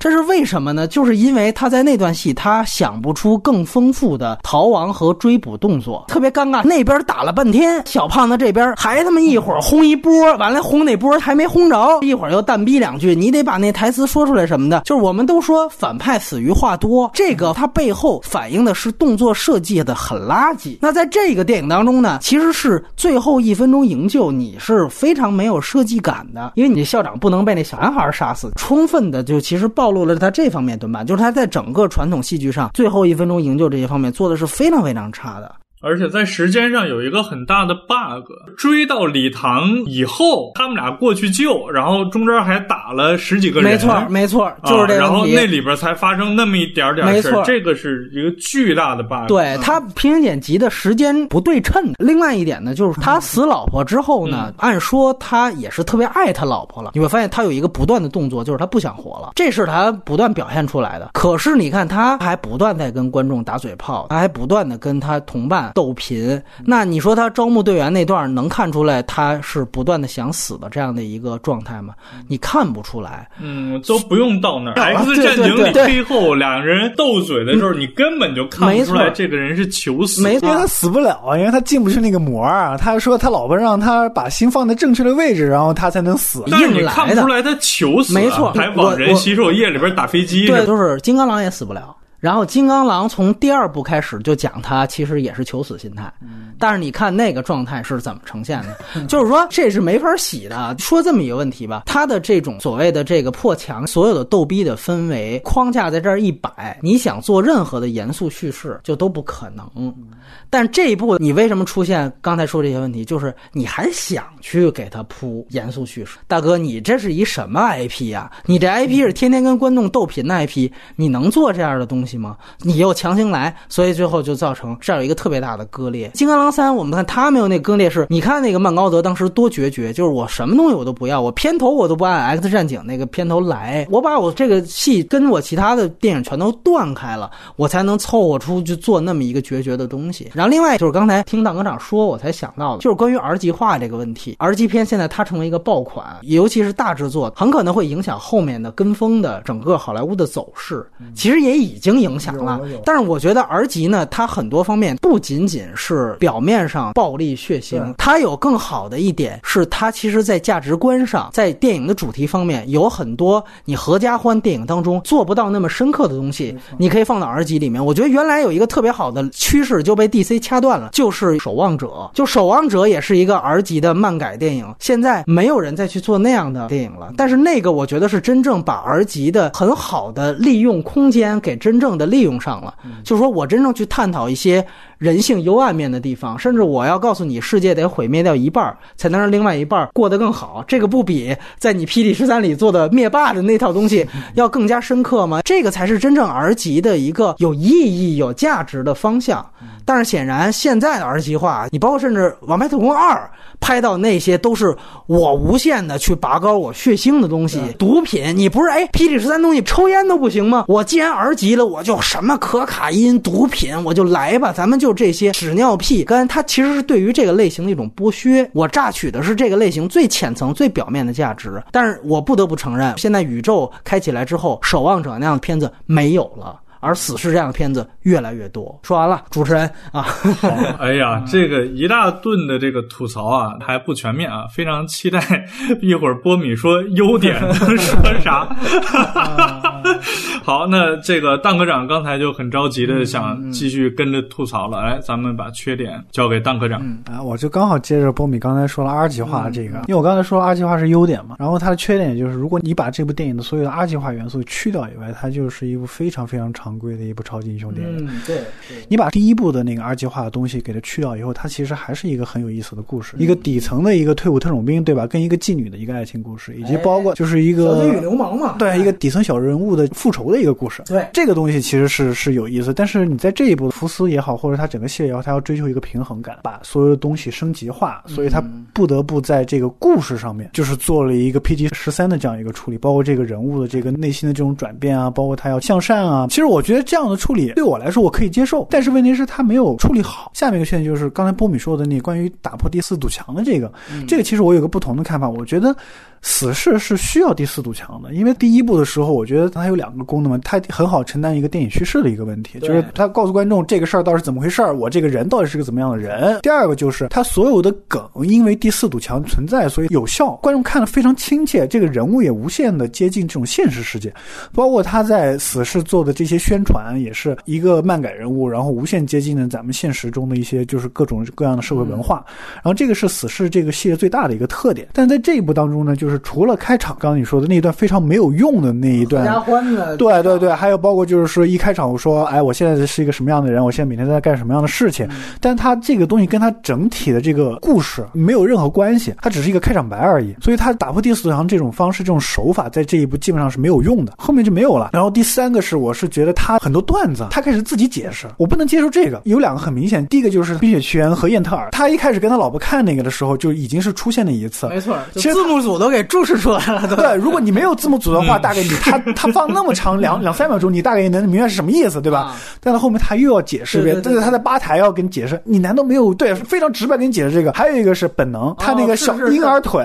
[SPEAKER 2] 这是为什么呢？就是因为他在那段戏，他想不出更丰富的逃亡和追捕动作，特别尴尬。那边打了半天，小胖子这边还他妈一会儿轰一波，完了轰那波还没轰着，一会儿又淡逼两句，你得把那台词说出来什么的。就是我们都说反派死于话多，这个它背后反映的是动作设计的很垃圾。那在这个电影当中呢，其实是最后一分钟营救，你是非常没有设计感的，因为你校长不能被那小男孩杀死，充分的就其实暴。暴露了他这方面短板，就是他在整个传统戏剧上最后一分钟营救这些方面做的是非常非常差的。
[SPEAKER 1] 而且在时间上有一个很大的 bug，追到礼堂以后，他们俩过去救，然后中间还打了十几个人，
[SPEAKER 2] 没错，没错，就是这
[SPEAKER 1] 个。然后那里边才发生那么一点点
[SPEAKER 2] 事儿，
[SPEAKER 1] 这个是一个巨大的 bug。
[SPEAKER 2] 对他平行剪辑的时间不对称。另外一点呢，就是他死老婆之后呢，按说他也是特别爱他老婆了。你会发现他有一个不断的动作，就是他不想活了，这是他不断表现出来的。可是你看，他还不断在跟观众打嘴炮，他还不断的跟他同伴。斗贫，那你说他招募队员那段能看出来他是不断的想死的这样的一个状态吗？你看不出来。
[SPEAKER 1] 嗯，都不用到那儿。X 战警里最后两个人斗嘴的时候，你根本就看不出来这个人是求死，
[SPEAKER 2] 没错，
[SPEAKER 3] 因为他死不了啊，因为他进不去那个膜啊。他说他老婆让他把心放在正确的位置，然后他才能死。
[SPEAKER 1] 但是你看不出来他求死，
[SPEAKER 2] 没错，
[SPEAKER 1] 还往人洗手液里边打飞机。
[SPEAKER 2] 对，就是金刚狼也死不了。然后金刚狼从第二部开始就讲他其实也是求死心态，但是你看那个状态是怎么呈现的？就是说这是没法洗的。说这么一个问题吧，他的这种所谓的这个破墙，所有的逗逼的氛围框架在这儿一摆，你想做任何的严肃叙事就都不可能。但这一部你为什么出现刚才说这些问题？就是你还想去给他铺严肃叙事，大哥，你这是一什么 IP 呀？你这 IP 是天天跟观众斗贫的 IP，你能做这样的东西？吗？你又强行来，所以最后就造成这儿有一个特别大的割裂。金刚狼三，我们看他没有那割裂，是你看那个曼高德当时多决绝，就是我什么东西我都不要，我片头我都不按 X 战警那个片头来，我把我这个戏跟我其他的电影全都断开了，我才能凑合出去做那么一个决绝的东西。然后另外就是刚才听大科长说，我才想到的，就是关于 R 级化这个问题。R 级片现在它成为一个爆款，尤其是大制作，很可能会影响后面的跟风的整个好莱坞的走势。其实也已经。影响了，但是我觉得 R 级呢，它很多方面不仅仅是表面上暴力血腥，它有更好的一点是，它其实在价值观上，在电影的主题方面有很多你合家欢电影当中做不到那么深刻的东西，你可以放到 R 级里面。我觉得原来有一个特别好的趋势就被 DC 掐断了，就是《守望者》，就《守望者》也是一个 R 级的漫改电影，现在没有人再去做那样的电影了。但是那个我觉得是真正把 R 级的很好的利用空间给真正。的利用上了，就是说我真正去探讨一些人性幽暗面的地方，甚至我要告诉你，世界得毁灭掉一半才能让另外一半过得更好。这个不比在你《霹雳十三》里做的灭霸的那套东西要更加深刻吗？这个才是真正 R 级的一个有意义、有价值的方向。但是显然现在的 R 级化，你包括甚至《王牌特工二》拍到那些都是我无限的去拔高我血腥的东西，毒品，你不是哎《霹雳十三》东西抽烟都不行吗？我既然 R 级了，我。就什么可卡因、毒品，我就来吧，咱们就这些屎尿屁。跟它其实是对于这个类型的一种剥削。我榨取的是这个类型最浅层、最表面的价值。但是我不得不承认，现在宇宙开起来之后，《守望者》那样的片子没有了。而死侍这样的片子越来越多。说完了，主持人啊，
[SPEAKER 1] 哎呀，这个一大顿的这个吐槽啊，还不全面啊，非常期待一会儿波米说优点能 说啥。好，那这个蛋科长刚才就很着急的想继续跟着吐槽了，哎，咱们把缺点交给蛋科长
[SPEAKER 3] 啊，我就刚好接着波米刚才说了 R 计划这个，因为我刚才说了 R 计划是优点嘛，然后它的缺点就是，如果你把这部电影的所有的 R 计划元素去掉以外，它就是一部非常非常常规的一部超级英雄电影。
[SPEAKER 2] 嗯，对，
[SPEAKER 3] 你把第一部的那个 R 级化的东西给它去掉以后，它其实还是一个很有意思的故事，一个底层的一个退伍特种兵，对吧？跟一个妓女的一个爱情故事，以及包括就是一个
[SPEAKER 2] 小女流氓嘛，
[SPEAKER 3] 对，一个底层小人物的复仇的一个故事。
[SPEAKER 2] 对，
[SPEAKER 3] 这个东西其实是是有意思，但是你在这一部福斯也好，或者他整个系列也好，他要追求一个平衡感，把所有的东西升级化，所以他不得不在这个故事上面就是做了一个 PG 十三的这样一个处理，包括这个人物的这个内心的这种转变啊，包括他要向善啊。其实我觉得这样的处理对我来说我可以接受，但是问题是他没有处理好。下面一个现象就是刚才波米说的那关于打破第四堵墙的这个，这个其实我有个不同的看法，我觉得。死侍是需要第四堵墙的，因为第一部的时候，我觉得它有两个功能嘛，它很好承担一个电影叙事的一个问题，就是它告诉观众这个事儿到底是怎么回事儿，我这个人到底是个怎么样的人。第二个就是它所有的梗，因为第四堵墙存在，所以有效，观众看得非常亲切，这个人物也无限的接近这种现实世界，包括他在死侍做的这些宣传，也是一个漫改人物，然后无限接近了咱们现实中的一些就是各种各样的社会文化，然后这个是死侍这个系列最大的一个特点。但在这一部当中呢，就是除了开场。刚刚你说的那一段非常没有用的那一段，对对对，还有包括就是说一开场我说，哎，我现在是一个什么样的人，我现在每天在干什么样的事情，但他这个东西跟他整体的这个故事没有任何关系，它只是一个开场白而已。所以他打破第四堵墙这种方式、这种手法，在这一步基本上是没有用的，后面就没有了。然后第三个是，我是觉得他很多段子，他开始自己解释，我不能接受这个。有两个很明显，第一个就是《冰雪奇缘》和燕特尔，他一开始跟他老婆看那个的时候，就已经是出现了一次，
[SPEAKER 2] 没错，其实字幕组都给注释出来了。
[SPEAKER 3] 对，如果你没有字幕组的话，大概你他 他放那么长两两三秒钟，你大概也能明白是什么意思，对吧？但是后面他又要解释一遍，但是他在吧台要跟你解释，你难道没有对非常直白跟你解释这个？还有一个是本能，他那个小婴儿腿，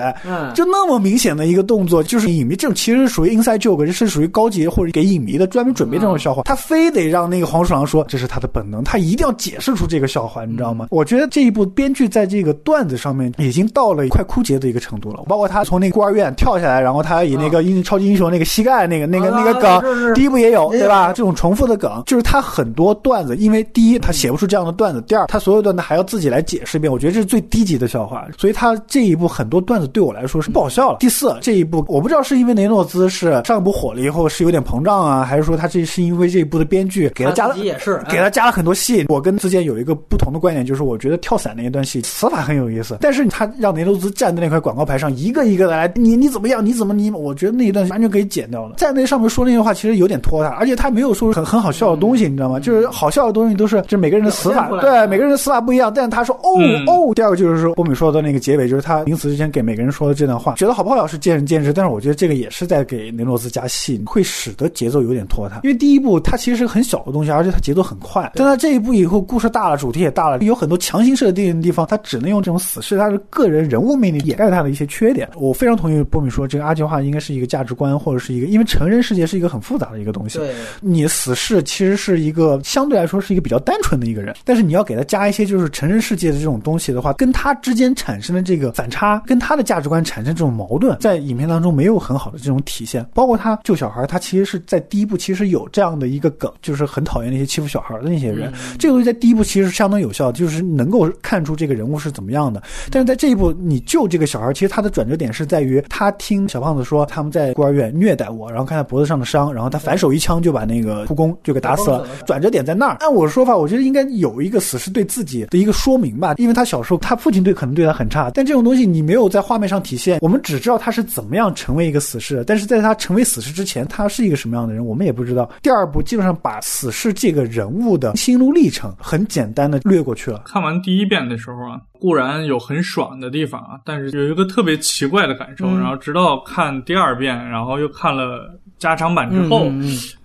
[SPEAKER 3] 就那么明显的一个动作，就是影迷这种其实属于 inside joke，是属于高级或者给影迷的专门准备这种笑话，他非得让那个黄鼠狼说这是他的本能，他一定要解释出这个笑话，你知道吗？我觉得这一部编剧在这个段子上面已经到了快枯竭的一个程度了，包括他从那个孤儿院跳下来，然后他以那个英超级英雄那个膝盖那个那个那个梗，第一部也有对吧？这种重复的梗，就是他很多段子，因为第一他写不出这样的段子，第二他所有段子还要自己来解释一遍，我觉得这是最低级的笑话，所以他这一部很多段子对我来说是不好笑了。第四这一部我不知道是因为雷诺兹是上一部火了以后是有点膨胀啊，还是说他这是因为这一部的编剧给他加了
[SPEAKER 2] 也是
[SPEAKER 3] 给他加了很多戏。我跟之间有一个不同的观点，就是我觉得跳伞那一段戏词法很有意思，但是他让雷诺兹站在那块广告牌上一个一个的来，你你怎么样？你怎么你？我觉得那一段完全可以剪掉了。在那上面说那些话其实有点拖沓，而且他没有说很很好笑的东西，你知道吗？就是好笑的东西都是就是每个人的死法，对每个人的死法不一样。但是他说哦哦，第二个就是说波米说的那个结尾，就是他临死之前给每个人说的这段话，觉得好不好笑是见仁见智。但是我觉得这个也是在给雷诺兹加戏，会使得节奏有点拖沓。因为第一部它其实是很小的东西，而且它节奏很快。但他这一部以后故事大了，主题也大了，有很多强行设定的地方，他只能用这种死侍他的个人人物魅力掩盖他的一些缺点。我非常同意波米说，这个阿计划应该是一个价值观或者是一个，因为成人世界是一个很复杂的一个东西。
[SPEAKER 2] 对，
[SPEAKER 3] 你死侍其实是一个相对来说是一个比较单纯的一个人，但是你要给他加一些就是成人世界的这种东西的话，跟他之间产生的这个反差，跟他的价值观产生这种矛盾，在影片当中没有很好的这种体现。包括他救小孩，他其实是在第一部其实有这样的一个梗，就是很讨厌那些欺负小孩的那些人。这个东西在第一部其实相当有效，就是能够看出这个人物是怎么样的。但是在这一部，你救这个小孩，其实他的转折点是在于他听小胖子说他们在孤儿院虐待我，然后看他脖子上的伤，然后他反手一枪就把那个护工就给打死了。转折点在那儿。按我的说法，我觉得应该有一个死侍对自己的一个说明吧，因为他小时候他父亲对可能对他很差，但这种东西你没有在画面上体现，我们只知道他是怎么样成为一个死侍，但是在他成为死侍之前，他是一个什么样的人，我们也不知道。第二部基本上把死侍这个人物的心路历程很简单的略过去了。
[SPEAKER 1] 看完第一遍的时候啊。固然有很爽的地方啊，但是有一个特别奇怪的感受。然后直到看第二遍，然后又看了加长版之后，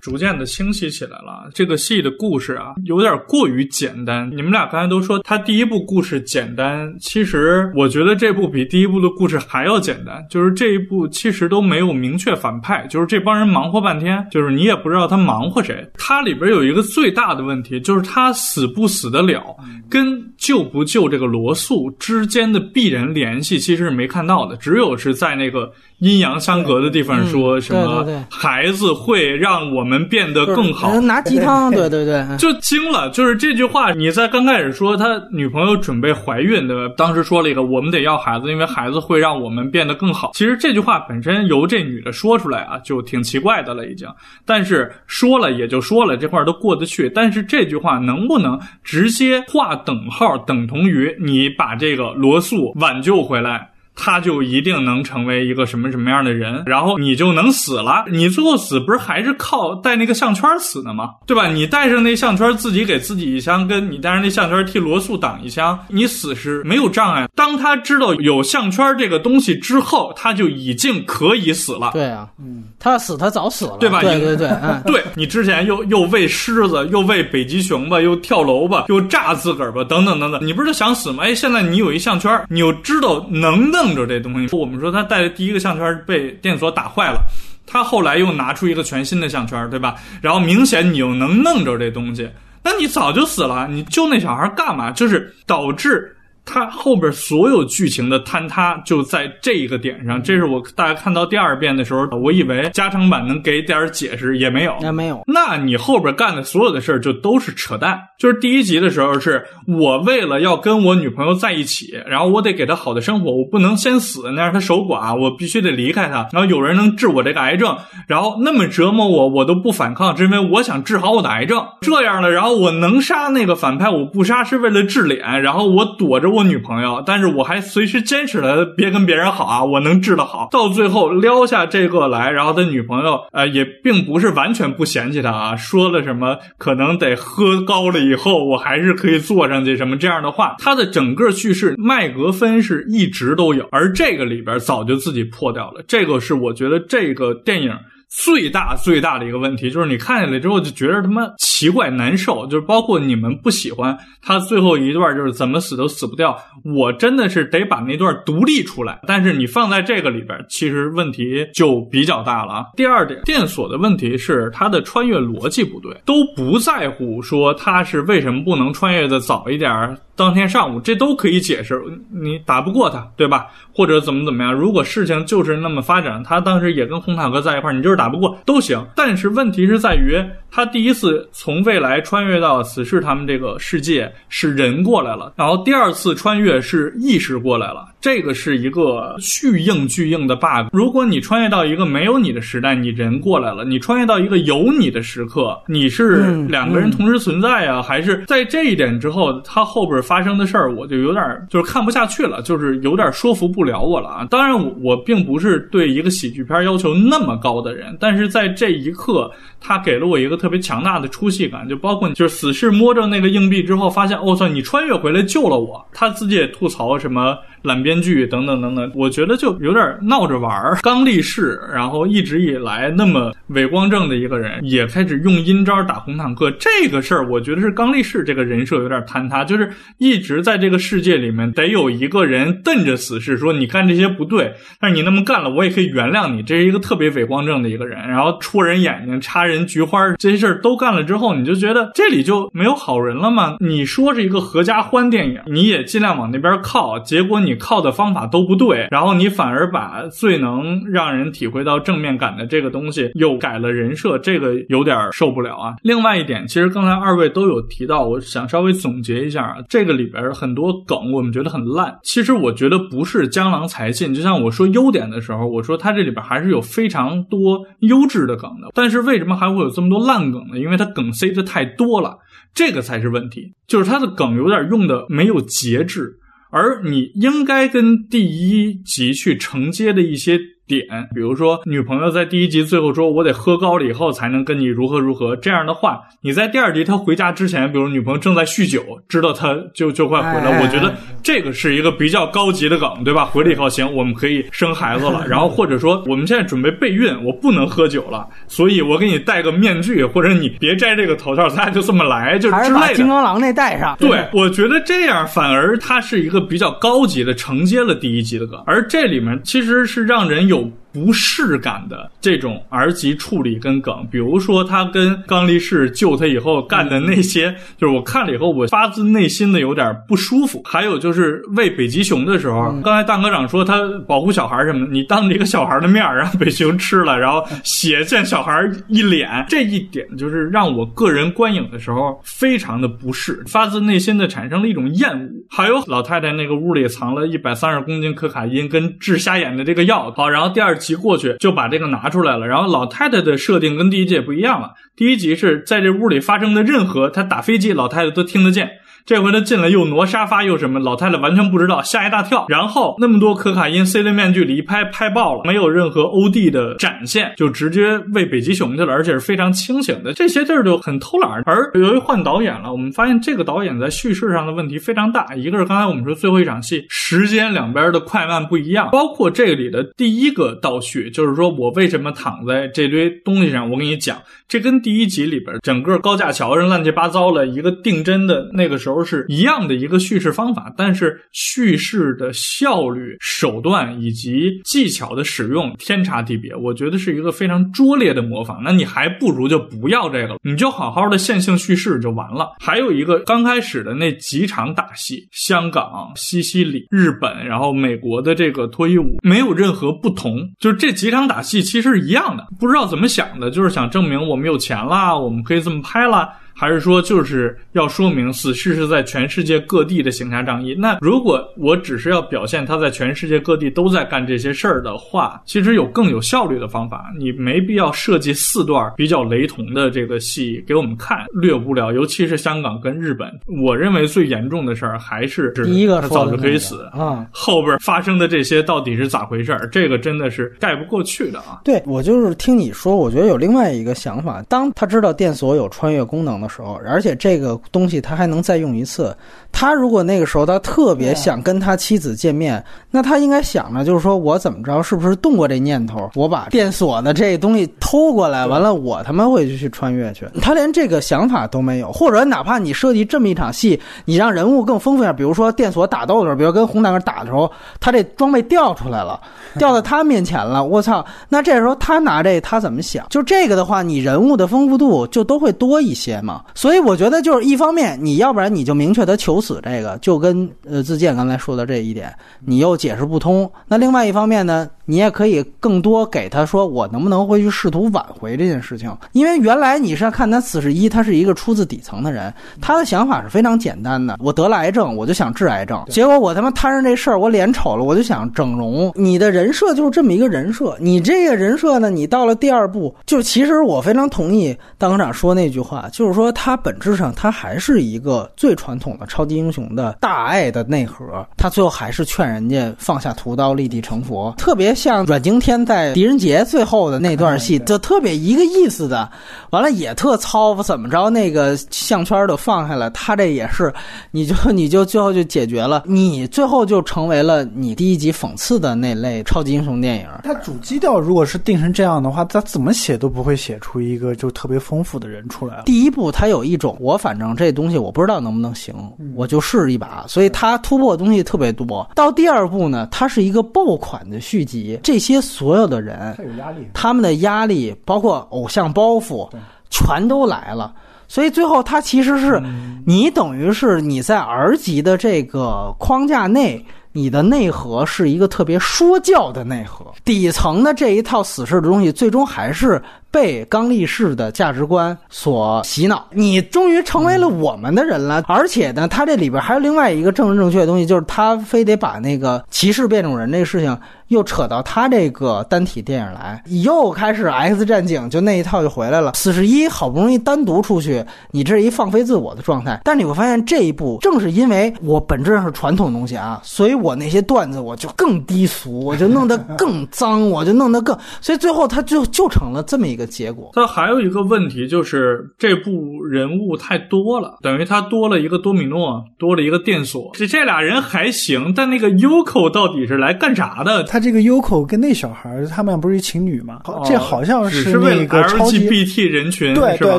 [SPEAKER 1] 逐渐的清晰起来了。这个戏的故事啊，有点过于简单。你们俩刚才都说他第一部故事简单，其实我觉得这部比第一部的故事还要简单。就是这一部其实都没有明确反派，就是这帮人忙活半天，就是你也不知道他忙活谁。它里边有一个最大的问题，就是他死不死得了，跟救不救这个罗素。素之间的必然联系其实是没看到的，只有是在那个阴阳相隔的地方说什么孩子会让我们变得更好，
[SPEAKER 2] 拿鸡汤，对对对，
[SPEAKER 1] 就惊了。就是这句话，你在刚开始说他女朋友准备怀孕，对吧？当时说了一个我们得要孩子，因为孩子会让我们变得更好。其实这句话本身由这女的说出来啊，就挺奇怪的了已经。但是说了也就说了，这块都过得去。但是这句话能不能直接画等号，等同于你把这个罗素挽救回来？他就一定能成为一个什么什么样的人，然后你就能死了。你最后死不是还是靠带那个项圈死的吗？对吧？你带上那项圈，自己给自己一枪，跟你带上那项圈替罗素挡一枪，你死是没有障碍。当他知道有项圈这个东西之后，他就已经可以死了。
[SPEAKER 2] 对啊，嗯，他死他早死了，
[SPEAKER 1] 对吧？
[SPEAKER 2] 对对对，嗯，
[SPEAKER 1] 对你之前又又喂狮子，又喂北极熊吧，又跳楼吧，又炸自个儿吧，等等等等，你不是想死吗？哎，现在你有一项圈，你又知道能弄。着这东西，我们说他带的第一个项圈被电锁打坏了，他后来又拿出一个全新的项圈，对吧？然后明显你又能弄着这东西，那你早就死了，你救那小孩干嘛？就是导致。它后边所有剧情的坍塌就在这一个点上，这是我大概看到第二遍的时候，我以为加长版能给点解释，也没有，
[SPEAKER 2] 也没有。
[SPEAKER 1] 那你后边干的所有的事儿就都是扯淡。就是第一集的时候，是我为了要跟我女朋友在一起，然后我得给她好的生活，我不能先死，那样她守寡，我必须得离开她。然后有人能治我这个癌症，然后那么折磨我，我都不反抗，是因为我想治好我的癌症。这样的，然后我能杀那个反派，我不杀是为了治脸，然后我躲着。我女朋友，但是我还随时坚持了别跟别人好啊，我能治得好。到最后撩下这个来，然后他女朋友呃也并不是完全不嫌弃他啊，说了什么可能得喝高了以后我还是可以坐上去什么这样的话。他的整个叙事麦格芬是一直都有，而这个里边早就自己破掉了。这个是我觉得这个电影。最大最大的一个问题就是，你看下来之后就觉得他妈奇怪难受，就是包括你们不喜欢他最后一段，就是怎么死都死不掉。我真的是得把那段独立出来，但是你放在这个里边，其实问题就比较大了。第二点，电锁的问题是它的穿越逻辑不对，都不在乎说他是为什么不能穿越的早一点。当天上午，这都可以解释，你打不过他，对吧？或者怎么怎么样？如果事情就是那么发展，他当时也跟红塔哥在一块儿，你就是打不过都行。但是问题是在于，他第一次从未来穿越到死侍他们这个世界是人过来了，然后第二次穿越是意识过来了。这个是一个巨硬巨硬的 bug。如果你穿越到一个没有你的时代，你人过来了；你穿越到一个有你的时刻，你是两个人同时存在啊？还是在这一点之后，他后边发生的事儿，我就有点就是看不下去了，就是有点说服不了我了啊！当然，我我并不是对一个喜剧片要求那么高的人，但是在这一刻，他给了我一个特别强大的出戏感，就包括就是死侍摸着那个硬币之后，发现哦，操，你穿越回来救了我，他自己也吐槽什么。懒编剧等等等等，我觉得就有点闹着玩儿。刚立世，然后一直以来那么伟光正的一个人，也开始用阴招打红坦克。这个事儿，我觉得是刚立世这个人设有点坍塌，就是一直在这个世界里面得有一个人瞪着死士说：“你干这些不对，但是你那么干了，我也可以原谅你。”这是一个特别伟光正的一个人，然后戳人眼睛、插人菊花这些事儿都干了之后，你就觉得这里就没有好人了吗？你说是一个合家欢电影，你也尽量往那边靠，结果你。你靠的方法都不对，然后你反而把最能让人体会到正面感的这个东西又改了人设，这个有点受不了啊。另外一点，其实刚才二位都有提到，我想稍微总结一下，这个里边很多梗我们觉得很烂，其实我觉得不是江郎才尽。就像我说优点的时候，我说它这里边还是有非常多优质的梗的，但是为什么还会有这么多烂梗呢？因为它梗塞的太多了，这个才是问题，就是它的梗有点用的没有节制。而你应该跟第一集去承接的一些。点，比如说女朋友在第一集最后说：“我得喝高了以后才能跟你如何如何。”这样的话，你在第二集他回家之前，比如女朋友正在酗酒，知道他就就快回来。我觉得这个是一个比较高级的梗，对吧？回来以后行，我们可以生孩子了。然后或者说我们现在准备备孕，我不能喝酒了，所以我给你戴个面具，或者你别摘这个头套，咱俩就这么来，就之类的。
[SPEAKER 2] 金刚狼那戴上。
[SPEAKER 1] 对，我觉得这样反而它是一个比较高级的承接了第一集的梗，而这里面其实是让人有。不适感的这种 R 级处理跟梗，比如说他跟刚力士救他以后干的那些，就是我看了以后我发自内心的有点不舒服。还有就是喂北极熊的时候，刚才大科长说他保护小孩什么的，你当着一个小孩的面让北极熊吃了，然后血溅小孩一脸，这一点就是让我个人观影的时候非常的不适，发自内心的产生了一种厌恶。还有老太太那个屋里藏了一百三十公斤可卡因跟治瞎眼的这个药，好，然后第二骑过去就把这个拿出来了。然后老太太的设定跟第一集不一样了，第一集是在这屋里发生的任何他打飞机，老太太都听得见。这回他进来又挪沙发又什么，老太太完全不知道，吓一大跳。然后那么多可卡因塞在面具里一拍拍爆了，没有任何欧弟的展现，就直接喂北极熊去了，而且是非常清醒的。这些地儿就很偷懒。而由于换导演了，我们发现这个导演在叙事上的问题非常大。一个是刚才我们说最后一场戏时间两边的快慢不一样，包括这里的第一个倒叙，就是说我为什么躺在这堆东西上。我跟你讲，这跟第一集里边整个高架桥上乱七八糟了一个定帧的那个时候。是一样的一个叙事方法，但是叙事的效率、手段以及技巧的使用天差地别。我觉得是一个非常拙劣的模仿。那你还不如就不要这个了，你就好好的线性叙事就完了。还有一个刚开始的那几场打戏，香港、西西里、日本，然后美国的这个脱衣舞，没有任何不同，就是这几场打戏其实是一样的。不知道怎么想的，就是想证明我们没有钱啦，我们可以这么拍啦。还是说，就是要说明死侍是在全世界各地的行侠仗义。那如果我只是要表现他在全世界各地都在干这些事儿的话，其实有更有效率的方法。你没必要设计四段比较雷同的这个戏给我们看，略无聊。尤其是香港跟日本，我认为最严重的事儿还是
[SPEAKER 2] 第一个
[SPEAKER 1] 早就可以死
[SPEAKER 2] 啊。
[SPEAKER 1] 后边发生的这些到底是咋回事儿？这个真的是盖不过去的啊。
[SPEAKER 2] 对我就是听你说，我觉得有另外一个想法。当他知道电锁有穿越功能的。时候，而且这个东西他还能再用一次。他如果那个时候他特别想跟他妻子见面，那他应该想着就是说我怎么着，是不是动过这念头？我把电锁的这东西偷过来，完了我他妈会去穿越去。他连这个想法都没有，或者哪怕你设计这么一场戏，你让人物更丰富一点，比如说电锁打斗的时候，比如跟红大哥打的时候，他这装备掉出来了，掉到他面前了，我操！那这时候他拿这他怎么想？就这个的话，你人物的丰富度就都会多一些嘛。所以我觉得就是一方面，你要不然你就明确他求死这个，就跟呃自健刚才说的这一点，你又解释不通。那另外一方面呢，你也可以更多给他说，我能不能会去试图挽回这件事情？因为原来你是要看他四十一，他是一个出自底层的人，他的想法是非常简单的。我得了癌症，我就想治癌症。结果我他妈摊上这事儿，我脸丑了，我就想整容。你的人设就是这么一个人设，你这个人设呢，你到了第二步，就其实我非常同意大科长说那句话，就是说。他本质上，他还是一个最传统的超级英雄的大爱的内核。他最后还是劝人家放下屠刀，立地成佛。特别像阮经天在狄仁杰最后的那段戏，就特别一个意思的。完了也特糙，怎么着？那个项圈都放下来，他这也是，你就你就最后就解决了。你最后就成为了你第一集讽刺的那类超级英雄电影。
[SPEAKER 3] 他主基调如果是定成这样的话，他怎么写都不会写出一个就特别丰富的人出来。
[SPEAKER 2] 第一部他。有一种，我反正这东西我不知道能不能行，我就试一把。所以他突破的东西特别多。到第二部呢，它是一个爆款的续集，这些所有的人，
[SPEAKER 3] 他有压力，
[SPEAKER 2] 他们的压力包括偶像包袱，全都来了。所以最后，他其实是你等于是你在儿级的这个框架内，你的内核是一个特别说教的内核，底层的这一套死士的东西，最终还是。被刚力士的价值观所洗脑，你终于成为了我们的人了。而且呢，他这里边还有另外一个政治正确的东西，就是他非得把那个歧视变种人这个事情又扯到他这个单体电影来，又开始 X 战警就那一套就回来了。四十一好不容易单独出去，你这是一放飞自我的状态。但是你会发现这一步正是因为我本质上是传统东西啊，所以我那些段子我就更低俗，我就弄得更脏，我就弄得更，所以最后他就就成了这么一个。的结果，
[SPEAKER 1] 它还有一个问题就是这部人物太多了，等于他多了一个多米诺，多了一个电锁。这这俩人还行，但那个 Uko 到底是来干啥的？
[SPEAKER 3] 他这个 Yoko 跟那小孩他们不是一情侣吗？这好像
[SPEAKER 1] 是
[SPEAKER 3] 那个
[SPEAKER 1] LGBT 人群，
[SPEAKER 3] 对对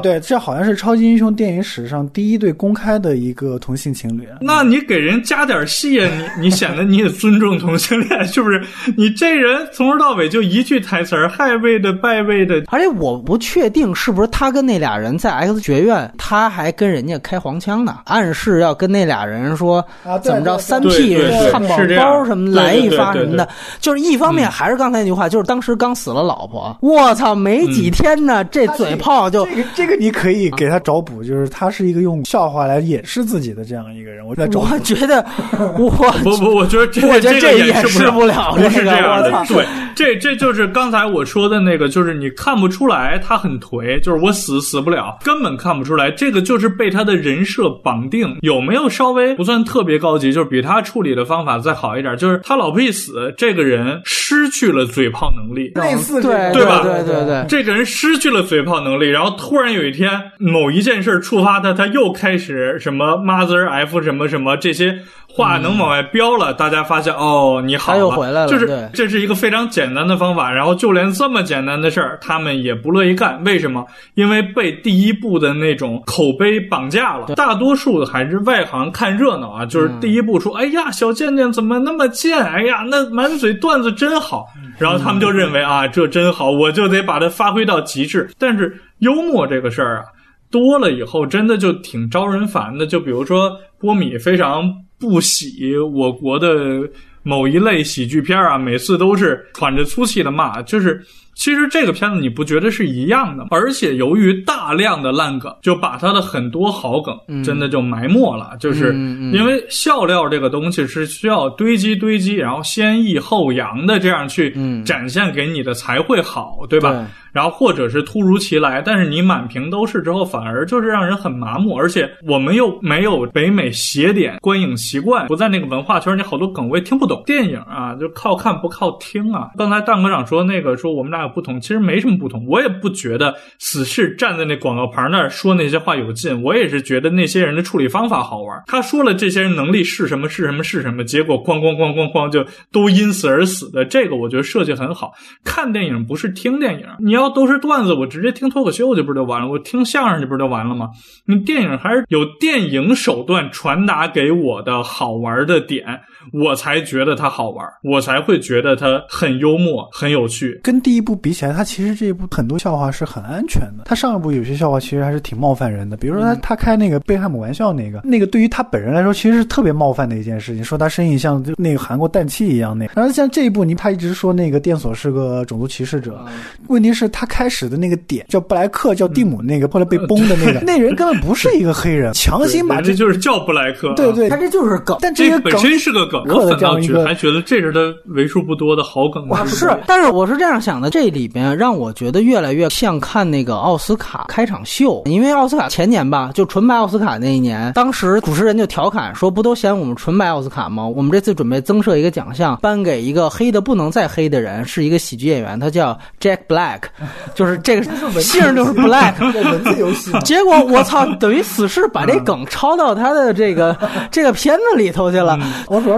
[SPEAKER 3] 对，这好像是超级英雄电影史上第一对公开的一个同性情侣。
[SPEAKER 1] 那你给人加点戏啊，你 你显得你也尊重同性恋，是不是？你这人从头到尾就一句台词儿，害位的败位的。
[SPEAKER 2] 而且我不确定是不是他跟那俩人在 X 学院，他还跟人家开黄腔呢，暗示要跟那俩人说怎么着三 P 汉堡包什么来一发什么的。就是一方面还是刚才那句话，就是当时刚死了老婆，我操，没几天呢，这嘴炮就
[SPEAKER 3] 这个这个你可以给他找补，就是他是一个用笑话来掩饰自己的这样一个人。我在
[SPEAKER 2] 我觉得我
[SPEAKER 1] 不不，我觉得这
[SPEAKER 2] 我觉得
[SPEAKER 1] 这
[SPEAKER 2] 掩饰
[SPEAKER 1] 不
[SPEAKER 2] 了，
[SPEAKER 1] 不是这样的。对，这这就是刚才我说的那个，就是你看不出来他很颓，就是我死死不了，根本看不出来。这个就是被他的人设绑定。有没有稍微不算特别高级，就是比他处理的方法再好一点？就是他老婆一死，这个人失去了嘴炮能力，
[SPEAKER 3] 类似
[SPEAKER 2] 对
[SPEAKER 1] 对吧？
[SPEAKER 2] 对对对，
[SPEAKER 1] 这个人失去了嘴炮能力，然后突然有一天某一件事触发他，他又开始什么 mother f 什么什么这些。话能往外飙了，大家发现哦，你好
[SPEAKER 2] 了，
[SPEAKER 1] 就是这是一个非常简单的方法。然后就连这么简单的事儿，他们也不乐意干。为什么？因为被第一部的那种口碑绑架了。大多数的还是外行看热闹啊，就是第一部说，哎呀，小贱贱怎么那么贱？哎呀，那满嘴段子真好。然后他们就认为啊，这真好，我就得把它发挥到极致。但是幽默这个事儿啊，多了以后真的就挺招人烦的。就比如说波米非常。不喜我国的某一类喜剧片啊，每次都是喘着粗气的骂，就是。其实这个片子你不觉得是一样的吗？而且由于大量的烂梗，就把他的很多好梗真的就埋没了。就是因为笑料这个东西是需要堆积堆积，然后先抑后扬的这样去展现给你的才会好，对吧？然后或者是突如其来，但是你满屏都是之后，反而就是让人很麻木。而且我们又没有北美斜点观影习惯，不在那个文化圈，你好多梗我也听不懂。电影啊，就靠看不靠听啊。刚才蛋科长说那个说我们俩有。不同其实没什么不同，我也不觉得死侍站在那广告牌那儿说那些话有劲，我也是觉得那些人的处理方法好玩。他说了这些人能力是什么是什么是什么，结果哐哐哐哐哐就都因此而死的，这个我觉得设计很好。看电影不是听电影，你要要都是段子，我直接听脱口秀就不就完了，我听相声就不就完了吗？你电影还是有电影手段传达给我的好玩的点，我才觉得它好玩，我才会觉得它很幽默很有趣，
[SPEAKER 3] 跟第一部。比起来，他其实这一部很多笑话是很安全的。他上一部有些笑话其实还是挺冒犯人的，比如说他他开那个贝汉姆玩笑那个，那个对于他本人来说其实是特别冒犯的一件事情，说他声音像那个韩国氮气一样那。然后像这一部，你他一直说那个电索是个种族歧视者，问题是他开始的那个点叫布莱克叫蒂姆那个后来被崩的那个 那人根本不是一个黑人，强行把
[SPEAKER 1] 这就是叫布莱克，
[SPEAKER 3] 对对，
[SPEAKER 2] 他这就是梗，
[SPEAKER 3] 但这
[SPEAKER 1] 本身是个梗，我反倒觉得还觉得这是他为数不多的好梗。
[SPEAKER 2] 是，但是我是这样想的，这里边让我。觉得越来越像看那个奥斯卡开场秀，因为奥斯卡前年吧，就纯白奥斯卡那一年，当时主持人就调侃说：“不都嫌我们纯白奥斯卡吗？我们这次准备增设一个奖项，颁给一个黑的不能再黑的人，是一个喜剧演员，他叫 Jack Black，就是这个姓就是 Black，
[SPEAKER 3] 文字游戏。
[SPEAKER 2] 结果我操，等于死侍把这梗抄到他的这个 这个片子里头去了。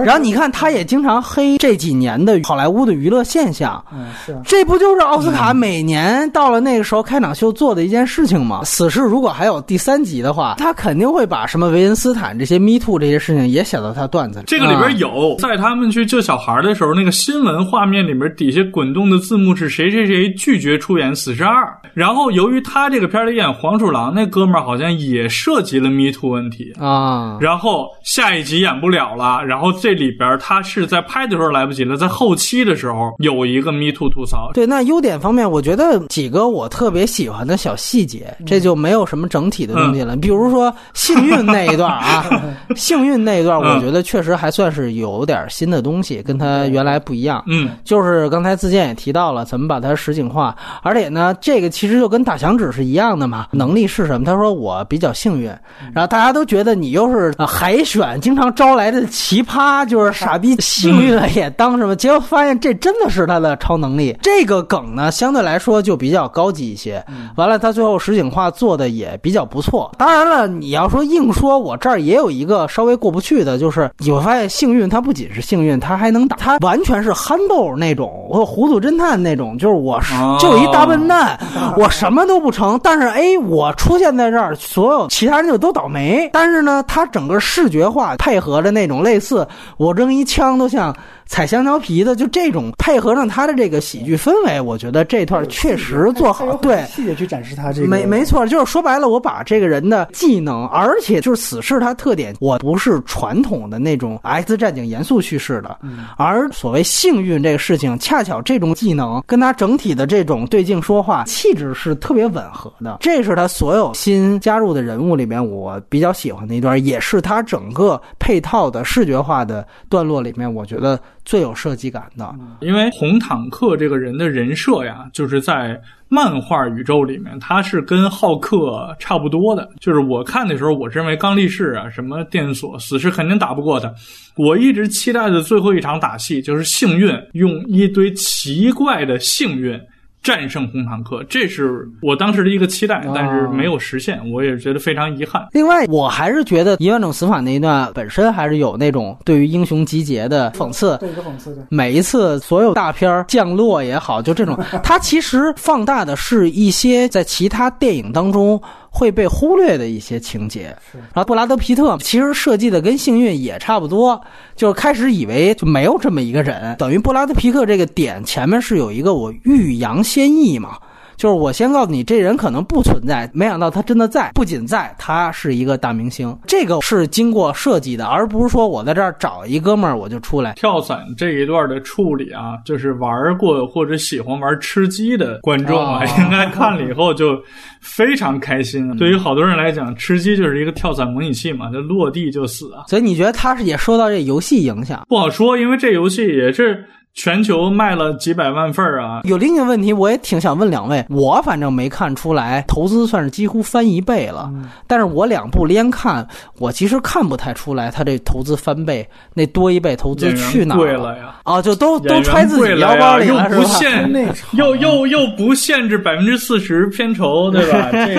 [SPEAKER 2] 然后你看，他也经常黑这几年的好莱坞的娱乐现象。
[SPEAKER 3] 嗯，是，
[SPEAKER 2] 这不就是奥斯卡每。年到了那个时候，开场秀做的一件事情吗。死侍如果还有第三集的话，他肯定会把什么维恩斯坦这些 Me Too 这些事情也写到他段子里。
[SPEAKER 1] 这个里边有，在他们去救小孩的时候，那个新闻画面里面底下滚动的字幕是谁谁谁拒绝出演死侍二。然后由于他这个片里演黄鼠狼那哥们儿好像也涉及了 Me Too 问题
[SPEAKER 2] 啊。
[SPEAKER 1] 然后下一集演不了了。然后这里边他是在拍的时候来不及了，在后期的时候有一个 Me Too 吐槽。
[SPEAKER 2] 对，那优点方面，我。觉得几个我特别喜欢的小细节，这就没有什么整体的东西了。比如说幸运那一段啊，幸运那一段，我觉得确实还算是有点新的东西，跟他原来不一样。
[SPEAKER 1] 嗯，
[SPEAKER 2] 就是刚才自健也提到了怎么把它实景化，而且呢，这个其实就跟打响指是一样的嘛。能力是什么？他说我比较幸运，然后大家都觉得你又是海选经常招来的奇葩，就是傻逼幸运了也当什么？结果发现这真的是他的超能力。这个梗呢相对来说就比较高级一些。完了，他最后实景化做的也比较不错。当然了，你要说硬说，我这儿也有一个稍微过不去的，就是你会发现幸运他不仅是幸运，他还能打，他完全是憨豆那种，或糊涂侦探那种，就是我就一大笨蛋，我什么都不成，但是哎，我出现在这儿，所有其他人就都倒霉。但是呢，他整个视觉化配合着那种类似，我扔一枪都像。踩香蕉皮的，就这种配合上他的这个喜剧氛围，我觉得这段确实做好。对，
[SPEAKER 3] 细节去展示他这个。
[SPEAKER 2] 没没错，就是说白了，我把这个人的技能，而且就是死侍他特点，我不是传统的那种 X 战警严肃叙事的，而所谓幸运这个事情，恰巧这种技能跟他整体的这种对镜说话气质是特别吻合的。这是他所有新加入的人物里面我比较喜欢的一段，也是他整个配套的视觉化的段落里面，我觉得。最有设计感的，
[SPEAKER 1] 因为红坦克这个人的人设呀，就是在漫画宇宙里面，他是跟浩克差不多的。就是我看的时候，我认为刚力士啊，什么电锁、死士肯定打不过他。我一直期待的最后一场打戏，就是幸运用一堆奇怪的幸运。战胜红坦克，这是我当时的一个期待，但是没有实现，我也觉得非常遗憾。
[SPEAKER 2] 另外，我还是觉得《一万种死法》那一段本身还是有那种对于英雄集结的讽刺，
[SPEAKER 3] 对一个讽刺。
[SPEAKER 2] 每一次所有大片降落也好，就这种，它其实放大的是一些在其他电影当中。会被忽略的一些情节，然后布拉德皮特其实设计的跟幸运也差不多，就是开始以为就没有这么一个人，等于布拉德皮特这个点前面是有一个我欲扬先抑嘛。就是我先告诉你，这人可能不存在，没想到他真的在，不仅在，他是一个大明星。这个是经过设计的，而不是说我在这儿找一哥们儿我就出来
[SPEAKER 1] 跳伞这一段的处理啊，就是玩过或者喜欢玩吃鸡的观众啊，应该看了以后就非常开心。对于好多人来讲，吃鸡就是一个跳伞模拟器嘛，就落地就死啊。
[SPEAKER 2] 所以你觉得他是也受到这游戏影响？
[SPEAKER 1] 不好说，因为这游戏也是。全球卖了几百万份啊！
[SPEAKER 2] 有另一个问题，我也挺想问两位。我反正没看出来，投资算是几乎翻一倍了。但是我两部连看，我其实看不太出来，他这投资翻倍，那多一倍投资去哪儿
[SPEAKER 1] 了
[SPEAKER 2] 呀？啊，就都都揣自己腰包里了，
[SPEAKER 1] 是吧？又又又不限制百分之四十片酬，对吧？
[SPEAKER 2] 哎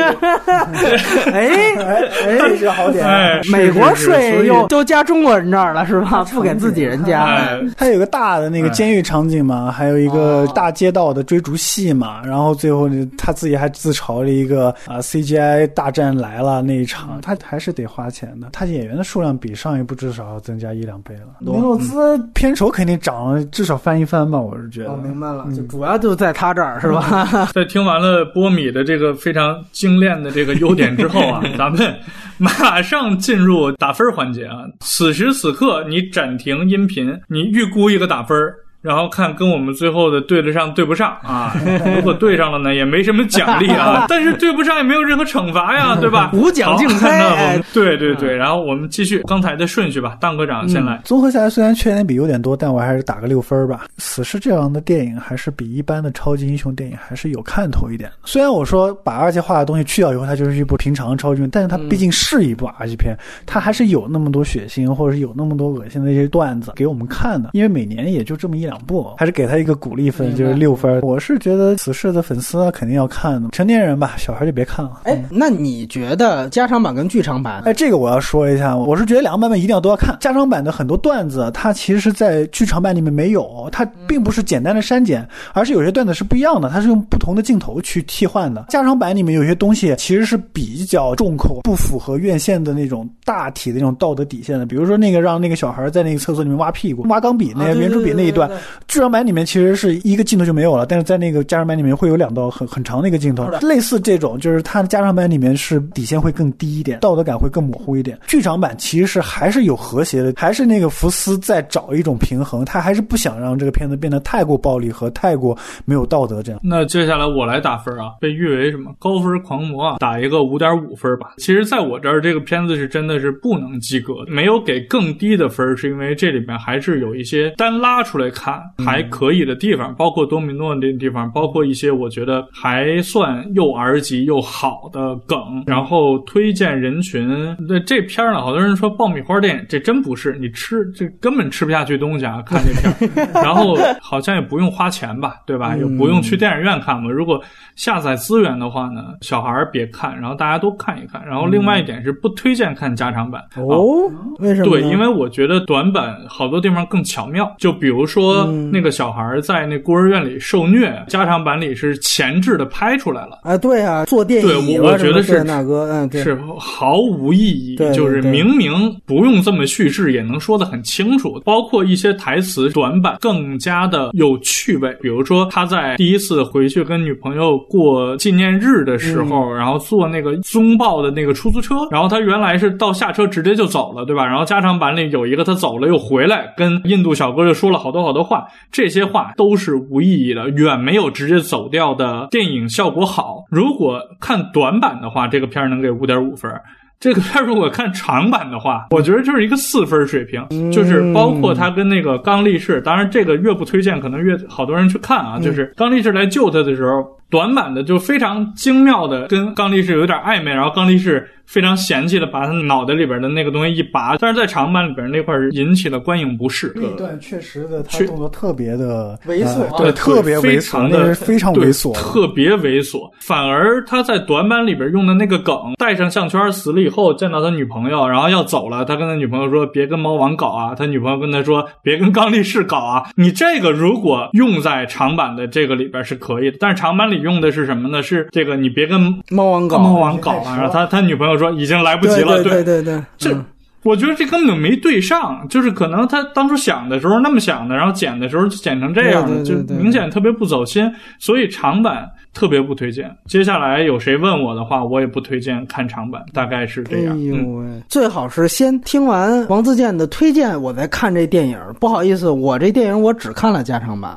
[SPEAKER 3] 哎，这是好点。
[SPEAKER 2] 美国税又都加中国人这儿了，是吧？不给自己人加。
[SPEAKER 3] 他有个大的那个监。监狱场景嘛，还有一个大街道的追逐戏嘛，然后最后他自己还自嘲了一个啊，CGI 大战来了那一场，他还是得花钱的。他演员的数量比上一部至少要增加一两倍了。尼诺兹片酬肯定涨了，至少翻一番吧，我是觉得。
[SPEAKER 2] 哦明白了，就主要就在他这儿是吧？
[SPEAKER 1] 在听完了波米的这个非常精炼的这个优点之后啊，咱们马上进入打分环节啊。此时此刻，你暂停音频，你预估一个打分。然后看跟我们最后的对得上对不上啊？如果对上了呢，也没什么奖励啊。但是对不上也没有任何惩罚呀，对吧？
[SPEAKER 2] 无奖竞猜。
[SPEAKER 1] 对对对，然后我们继续刚才的顺序吧。当科长先来。
[SPEAKER 3] 综合下来，虽然缺点比优点多，但我还是打个六分吧。死侍这样的电影还是比一般的超级英雄电影还是有看头一点。虽然我说把二级化的东西去掉以后，它就是一部平常超级片，但是它毕竟是一部二级片，它还是有那么多血腥，或者是有那么多恶心的一些段子给我们看的。因为每年也就这么一两。不，还是给他一个鼓励分，就是六分。我是觉得此事的粉丝肯定要看的，成年人吧，小孩就别看了。
[SPEAKER 2] 哎，那你觉得加长版跟剧场版？
[SPEAKER 3] 哎，这个我要说一下，我是觉得两个版本一定要都要看。加长版的很多段子，它其实是在剧场版里面没有，它并不是简单的删减，而是有些段子是不一样的，它是用不同的镜头去替换的。加长版里面有些东西其实是比较重口，不符合院线的那种大体的那种道德底线的。比如说那个让那个小孩在那个厕所里面挖屁股、挖钢笔那个圆珠笔那一段。剧场版里面其实是一个镜头就没有了，但是在那个加长版里面会有两道很很长的一个镜头，类似这种，就是它的加长版里面是底线会更低一点，道德感会更模糊一点。剧场版其实是还是有和谐的，还是那个福斯在找一种平衡，他还是不想让这个片子变得太过暴力和太过没有道德这样。
[SPEAKER 1] 那接下来我来打分啊，被誉为什么高分狂魔啊，打一个五点五分吧。其实在我这儿这个片子是真的是不能及格，没有给更低的分，是因为这里面还是有一些单拉出来看。看还可以的地方，包括多米诺那地方，包括一些我觉得还算又 R 级又好的梗，然后推荐人群。那这片呢，好多人说爆米花电影，这真不是，你吃这根本吃不下去东西啊！看这片，然后好像也不用花钱吧，对吧？也不用去电影院看嘛。如果下载资源的话呢，小孩别看，然后大家都看一看。然后另外一点是不推荐看加长版
[SPEAKER 2] 哦，为什么？
[SPEAKER 1] 对，因为我觉得短版好多地方更巧妙。就比如说那个小孩在那孤儿院里受虐，加长版里是前置的拍出来了。
[SPEAKER 2] 啊，对啊，做电影，
[SPEAKER 1] 对，我觉得是
[SPEAKER 2] 那哥，嗯，
[SPEAKER 1] 是毫无意义。就是明明不用这么叙事也能说得很清楚，包括一些台词短板更加的有趣味。比如说他在第一次回去跟女朋友过纪念日的时候，然后坐那个宗暴的那个出租车，然后他原来是到下车直接就走了，对吧？然后加长版里有一个他走了又回来，跟印度小哥就说了好多好多话，这些话都是无意义的，远没有直接走掉的电影效果好。如果看短版的话，这个片儿能给五点五分。这个片如果看长版的话，我觉得就是一个四分水平，就是包括他跟那个刚力士，当然这个越不推荐，可能越好多人去看啊。就是刚力士来救他的时候，短板的就非常精妙的跟刚力士有点暧昧，然后刚力士。非常嫌弃的把他脑袋里边的那个东西一拔，但是在长板里边那块引起了观影不适。
[SPEAKER 3] 那段确实的，他动作特别的
[SPEAKER 2] 猥琐，
[SPEAKER 3] 对，特别猥琐，
[SPEAKER 1] 的
[SPEAKER 3] 非常猥琐，
[SPEAKER 1] 特别猥琐。反而他在短板里边用的那个梗，戴上项圈死了以后见到他女朋友，然后要走了，他跟他女朋友说别跟猫王搞啊，他女朋友跟他说别跟刚力士搞啊。你这个如果用在长板的这个里边是可以的，但是长板里用的是什么呢？是这个你别跟
[SPEAKER 2] 猫王搞，
[SPEAKER 1] 猫王搞啊。然后他他女朋友。说已经来不及了，
[SPEAKER 2] 对对对，
[SPEAKER 1] 这我觉得这根本就没对上，就是可能他当初想的时候那么想的，然后剪的时候剪成这样，就明显特别不走心，所以长版特别不推荐。接下来有谁问我的话，我也不推荐看长版，大概是这样。哎
[SPEAKER 2] 呦喂，最好是先听完王自健的推荐，我再看这电影。不好意思，我这电影我只看了加长版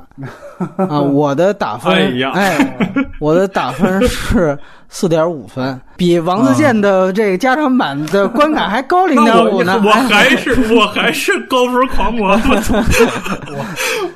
[SPEAKER 2] 啊，我的打分哎，我的打分是。四点五分，比王自健的这个加长版的观感还高零点五呢。
[SPEAKER 1] 我还是我还是高分狂魔。
[SPEAKER 2] 我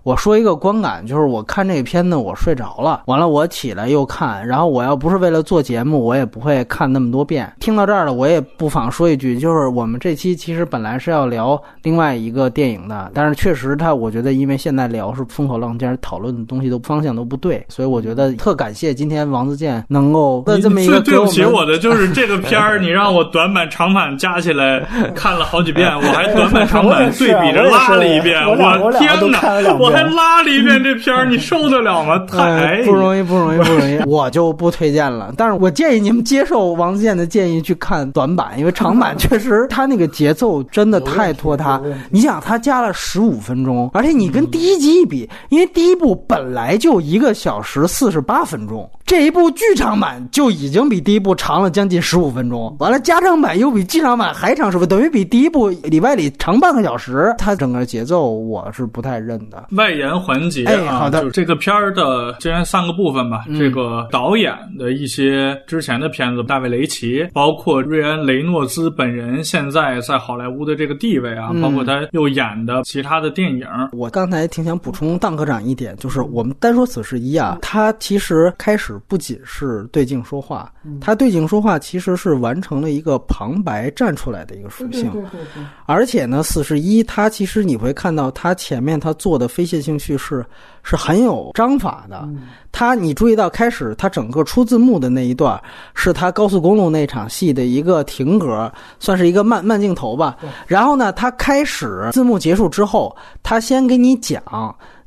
[SPEAKER 2] 我说一个观感，就是我看这个片子我睡着了，完了我起来又看，然后我要不是为了做节目，我也不会看那么多遍。听到这儿了，我也不妨说一句，就是我们这期其实本来是要聊另外一个电影的，但是确实他我觉得因为现在聊是风口浪尖，讨论的东西都方向都不对，所以我觉得特感谢今天王自健能够。最
[SPEAKER 1] 对不起我的就是这个片儿，你让我短版长版加起来看了好几遍，我还短版长版对比着拉了一遍，我天哪，我还拉了一遍这片儿，你受得了吗？太
[SPEAKER 2] 不容易，不容易，不容易，我就不推荐了。但是我建议你们接受王自健的建议去看短版，因为长版确实他那个节奏真的太拖沓。你想，他加了十五分钟，而且你跟第一集一比，因为第一部本来就一个小时四十八分钟，这一部剧场版就。已经比第一部长了将近十五分钟，完了加长版又比剧场版还长十分，等于比第一部里外里长半个小时。它整个节奏我是不太认的。
[SPEAKER 1] 外延环节
[SPEAKER 2] 啊，
[SPEAKER 1] 就这个片儿的，既然三个部分吧，这个导演的一些之前的片子，大卫雷奇，包括瑞安雷诺兹本人现在在好莱坞的这个地位啊，包括他又演的其他的电影。
[SPEAKER 2] 我刚才挺想补充邓科长一点，就是我们单说《死侍一》啊，他其实开始不仅是对镜说。话，他对镜说话其实是完成了一个旁白站出来的一个属性，而且呢，四十一他其实你会看到他前面他做的非线性叙事是很有章法的。他你注意到开始他整个出字幕的那一段是他高速公路那场戏的一个停格，算是一个慢慢镜头吧。然后呢，他开始字幕结束之后，他先给你讲。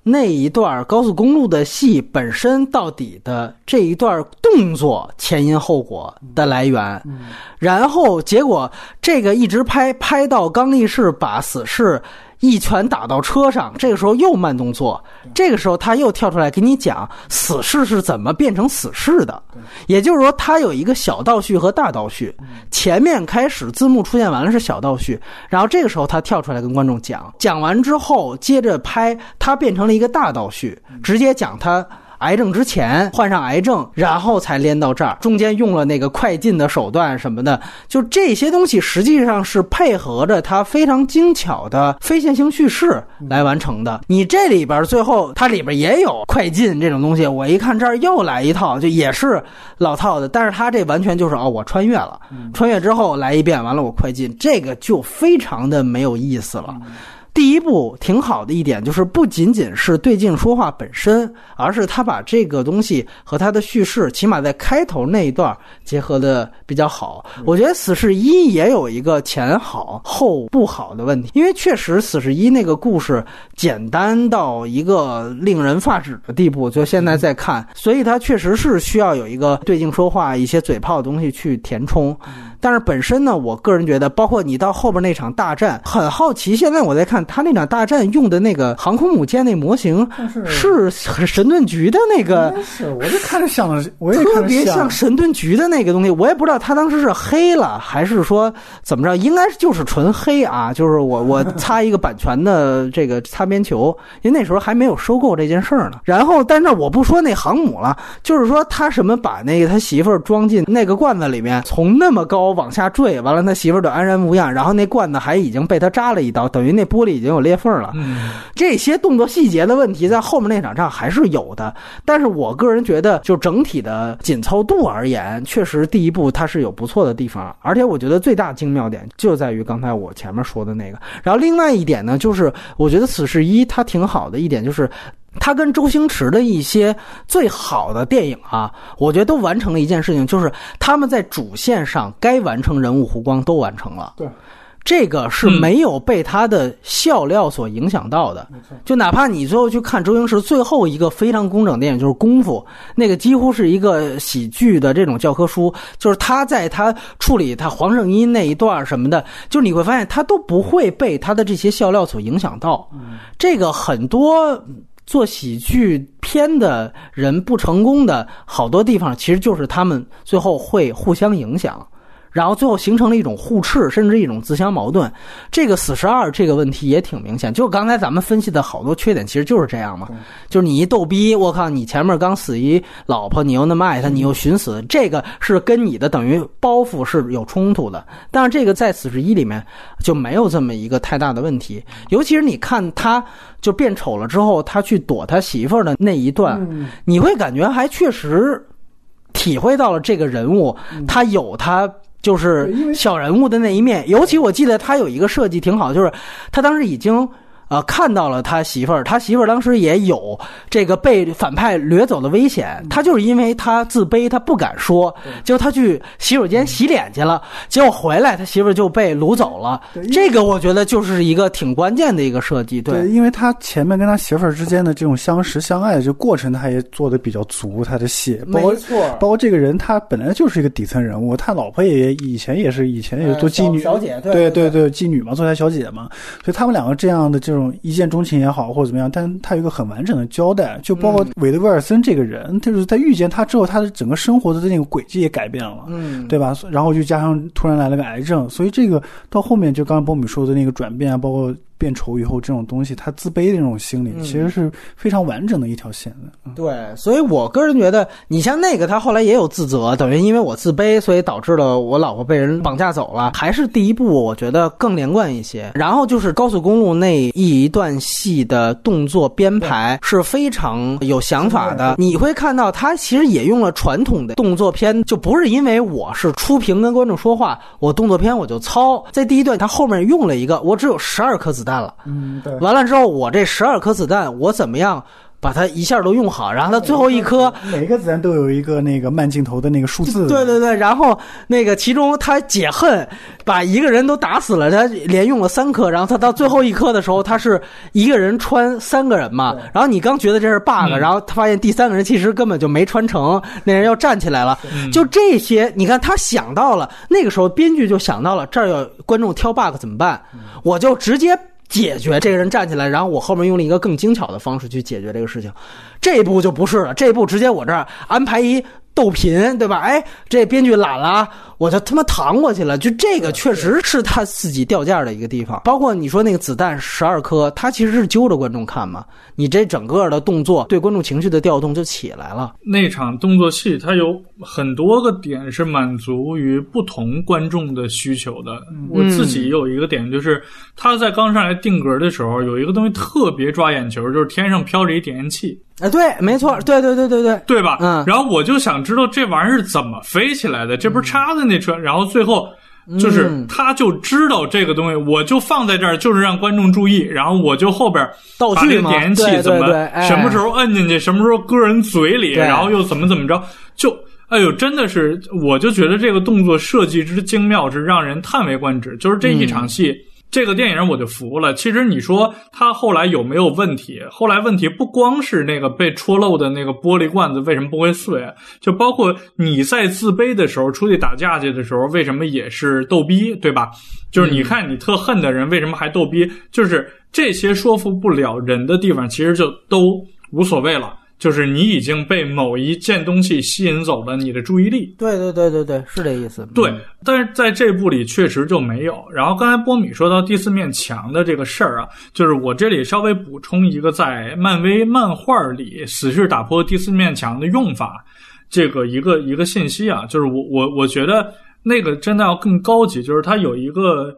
[SPEAKER 2] 那一段高速公路的戏本身到底的这一段动作前因后果的来源，然后结果这个一直拍拍到刚力士把死士。一拳打到车上，这个时候又慢动作，这个时候他又跳出来给你讲死士是怎么变成死士的，也就是说他有一个小倒叙和大倒叙，前面开始字幕出现完了是小倒叙，然后这个时候他跳出来跟观众讲，讲完之后接着拍，他变成了一个大倒叙，直接讲他。癌症之前患上癌症，然后才连到这儿，中间用了那个快进的手段什么的，就这些东西实际上是配合着它非常精巧的非线性叙事来完成的。你这里边最后它里边也有快进这种东西，我一看这儿又来一套，就也是老套的，但是它这完全就是哦，我穿越了，穿越之后来一遍，完了我快进，这个就非常的没有意思了。第一部挺好的一点就是，不仅仅是对镜说话本身，而是他把这个东西和他的叙事，起码在开头那一段结合的比较好。我觉得《死侍一》也有一个前好后不好的问题，因为确实《死侍一》那个故事简单到一个令人发指的地步，就现在在看，所以它确实是需要有一个对镜说话、一些嘴炮的东西去填充。但是本身呢，我个人觉得，包括你到后边那场大战，很好奇。现在我在看他那场大战用的那个航空母舰那模型，是神盾局的那个。
[SPEAKER 3] 是，我就看着像，我也
[SPEAKER 2] 特别
[SPEAKER 3] 像
[SPEAKER 2] 神盾局的那个东西。我也不知道他当时是黑了，还是说怎么着，应该就是纯黑啊。就是我 我擦一个版权的这个擦边球，因为那时候还没有收购这件事儿呢。然后，但是我不说那航母了，就是说他什么把那个他媳妇儿装进那个罐子里面，从那么高。往下坠，完了他媳妇儿就安然无恙，然后那罐子还已经被他扎了一刀，等于那玻璃已经有裂缝了。这些动作细节的问题，在后面那场仗还是有的。但是我个人觉得，就整体的紧凑度而言，确实第一部它是有不错的地方。而且我觉得最大精妙点就在于刚才我前面说的那个。然后另外一点呢，就是我觉得《死侍一》它挺好的一点就是。他跟周星驰的一些最好的电影啊，我觉得都完成了一件事情，就是他们在主线上该完成人物弧光都完成了。
[SPEAKER 3] 对，
[SPEAKER 2] 这个是没有被他的笑料所影响到的。
[SPEAKER 3] 没错，
[SPEAKER 2] 就哪怕你最后去看周星驰最后一个非常工整电影，就是《功夫》，那个几乎是一个喜剧的这种教科书，就是他在他处理他黄圣依那一段什么的，就是你会发现他都不会被他的这些笑料所影响到。这个很多。做喜剧片的人不成功的好多地方，其实就是他们最后会互相影响。然后最后形成了一种互斥，甚至一种自相矛盾。这个死十二这个问题也挺明显，就刚才咱们分析的好多缺点，其实就是这样嘛。就是你一逗逼，我靠，你前面刚死一老婆，你又那么爱他，你又寻死，这个是跟你的等于包袱是有冲突的。但是这个在死十一里面就没有这么一个太大的问题。尤其是你看他就变丑了之后，他去躲他媳妇儿的那一段，你会感觉还确实体会到了这个人物，他有他。就是小人物的那一面，尤其我记得他有一个设计挺好，就是他当时已经。啊，看到了他媳妇儿，他媳妇儿当时也有这个被反派掠走的危险。他就是因为他自卑，他不敢说，结果他去洗手间洗脸去了，结果回来他媳妇儿就被掳走了。这个我觉得就是一个挺关键的一个设计。
[SPEAKER 3] 对，因为他前面跟他媳妇儿之间的这种相识相爱的这过程，他也做的比较足，他的戏，
[SPEAKER 2] 没错，
[SPEAKER 3] 包括这个人他本来就是一个底层人物，他老婆也以前也是以前也是做妓女，
[SPEAKER 2] 小姐，对
[SPEAKER 3] 对对，妓女嘛，做台小姐嘛，所以他们两个这样的就。这种一见钟情也好，或者怎么样，但他有一个很完整的交代，就包括韦德威尔森这个人，就是在遇见他之后，他的整个生活的那个轨迹也改变了，
[SPEAKER 2] 嗯，
[SPEAKER 3] 对吧？然后就加上突然来了个癌症，所以这个到后面就刚刚波米说的那个转变啊，包括。变丑以后，这种东西，他自卑的那种心理，其实是非常完整的一条线的。
[SPEAKER 2] 对，所以我个人觉得，你像那个，他后来也有自责，等于因为我自卑，所以导致了我老婆被人绑架走了。还是第一部，我觉得更连贯一些。然后就是高速公路那一段戏的动作编排是非常有想法的。你会看到，他其实也用了传统的动作片，就不是因为我是出屏跟观众说话，我动作片我就糙。在第一段，他后面用了一个，我只有十二颗子。弹了，
[SPEAKER 3] 嗯，对。
[SPEAKER 2] 完了之后，我这十二颗子弹，我怎么样把它一下都用好？然后它最后一颗，
[SPEAKER 3] 每个子弹都有一个那个慢镜头的那个数字。
[SPEAKER 2] 对对对。然后那个其中他解恨，把一个人都打死了，他连用了三颗。然后他到最后一颗的时候，他是一个人穿三个人嘛。然后你刚觉得这是 bug，然后他发现第三个人其实根本就没穿成，那人要站起来了。就这些，你看他想到了，那个时候编剧就想到了，这儿有观众挑 bug 怎么办？我就直接。解决这个人站起来，然后我后面用了一个更精巧的方式去解决这个事情。这一步就不是了，这一步直接我这儿安排一逗贫，对吧？哎，这编剧懒了，我就他妈扛过去了。就这个确实是他自己掉价的一个地方。包括你说那个子弹十二颗，他其实是揪着观众看嘛。你这整个的动作对观众情绪的调动就起来了。
[SPEAKER 1] 那场动作戏它有很多个点是满足于不同观众的需求的。我自己有一个点就是，他在刚上来定格的时候，有一个东西特别抓眼球，就是天上飘着一点烟器。
[SPEAKER 2] 啊，对，没错，对对对对对，
[SPEAKER 1] 对吧？
[SPEAKER 2] 嗯。
[SPEAKER 1] 然后我就想知道这玩意儿怎么飞起来的？这不是插在那车？然后最后。就是他就知道这个东西，我就放在这儿，就是让观众注意。然后我就后边把这个点烟器怎么什么时候摁进去，什么时候搁人嘴里，然后又怎么怎么着，就哎呦，真的是，我就觉得这个动作设计之精妙，是让人叹为观止。就是这一场戏。这个电影我就服了。其实你说他后来有没有问题？后来问题不光是那个被戳漏的那个玻璃罐子为什么不会碎，就包括你在自卑的时候出去打架去的时候，为什么也是逗逼，对吧？就是你看你特恨的人为什么还逗逼？就是这些说服不了人的地方，其实就都无所谓了。就是你已经被某一件东西吸引走了你的注意力。
[SPEAKER 2] 对对对对对，是这意思。
[SPEAKER 1] 对，但是在这部里确实就没有。然后刚才波米说到第四面墙的这个事儿啊，就是我这里稍微补充一个，在漫威漫画里死侍打破第四面墙的用法，这个一个一个信息啊，就是我我我觉得那个真的要更高级，就是它有一个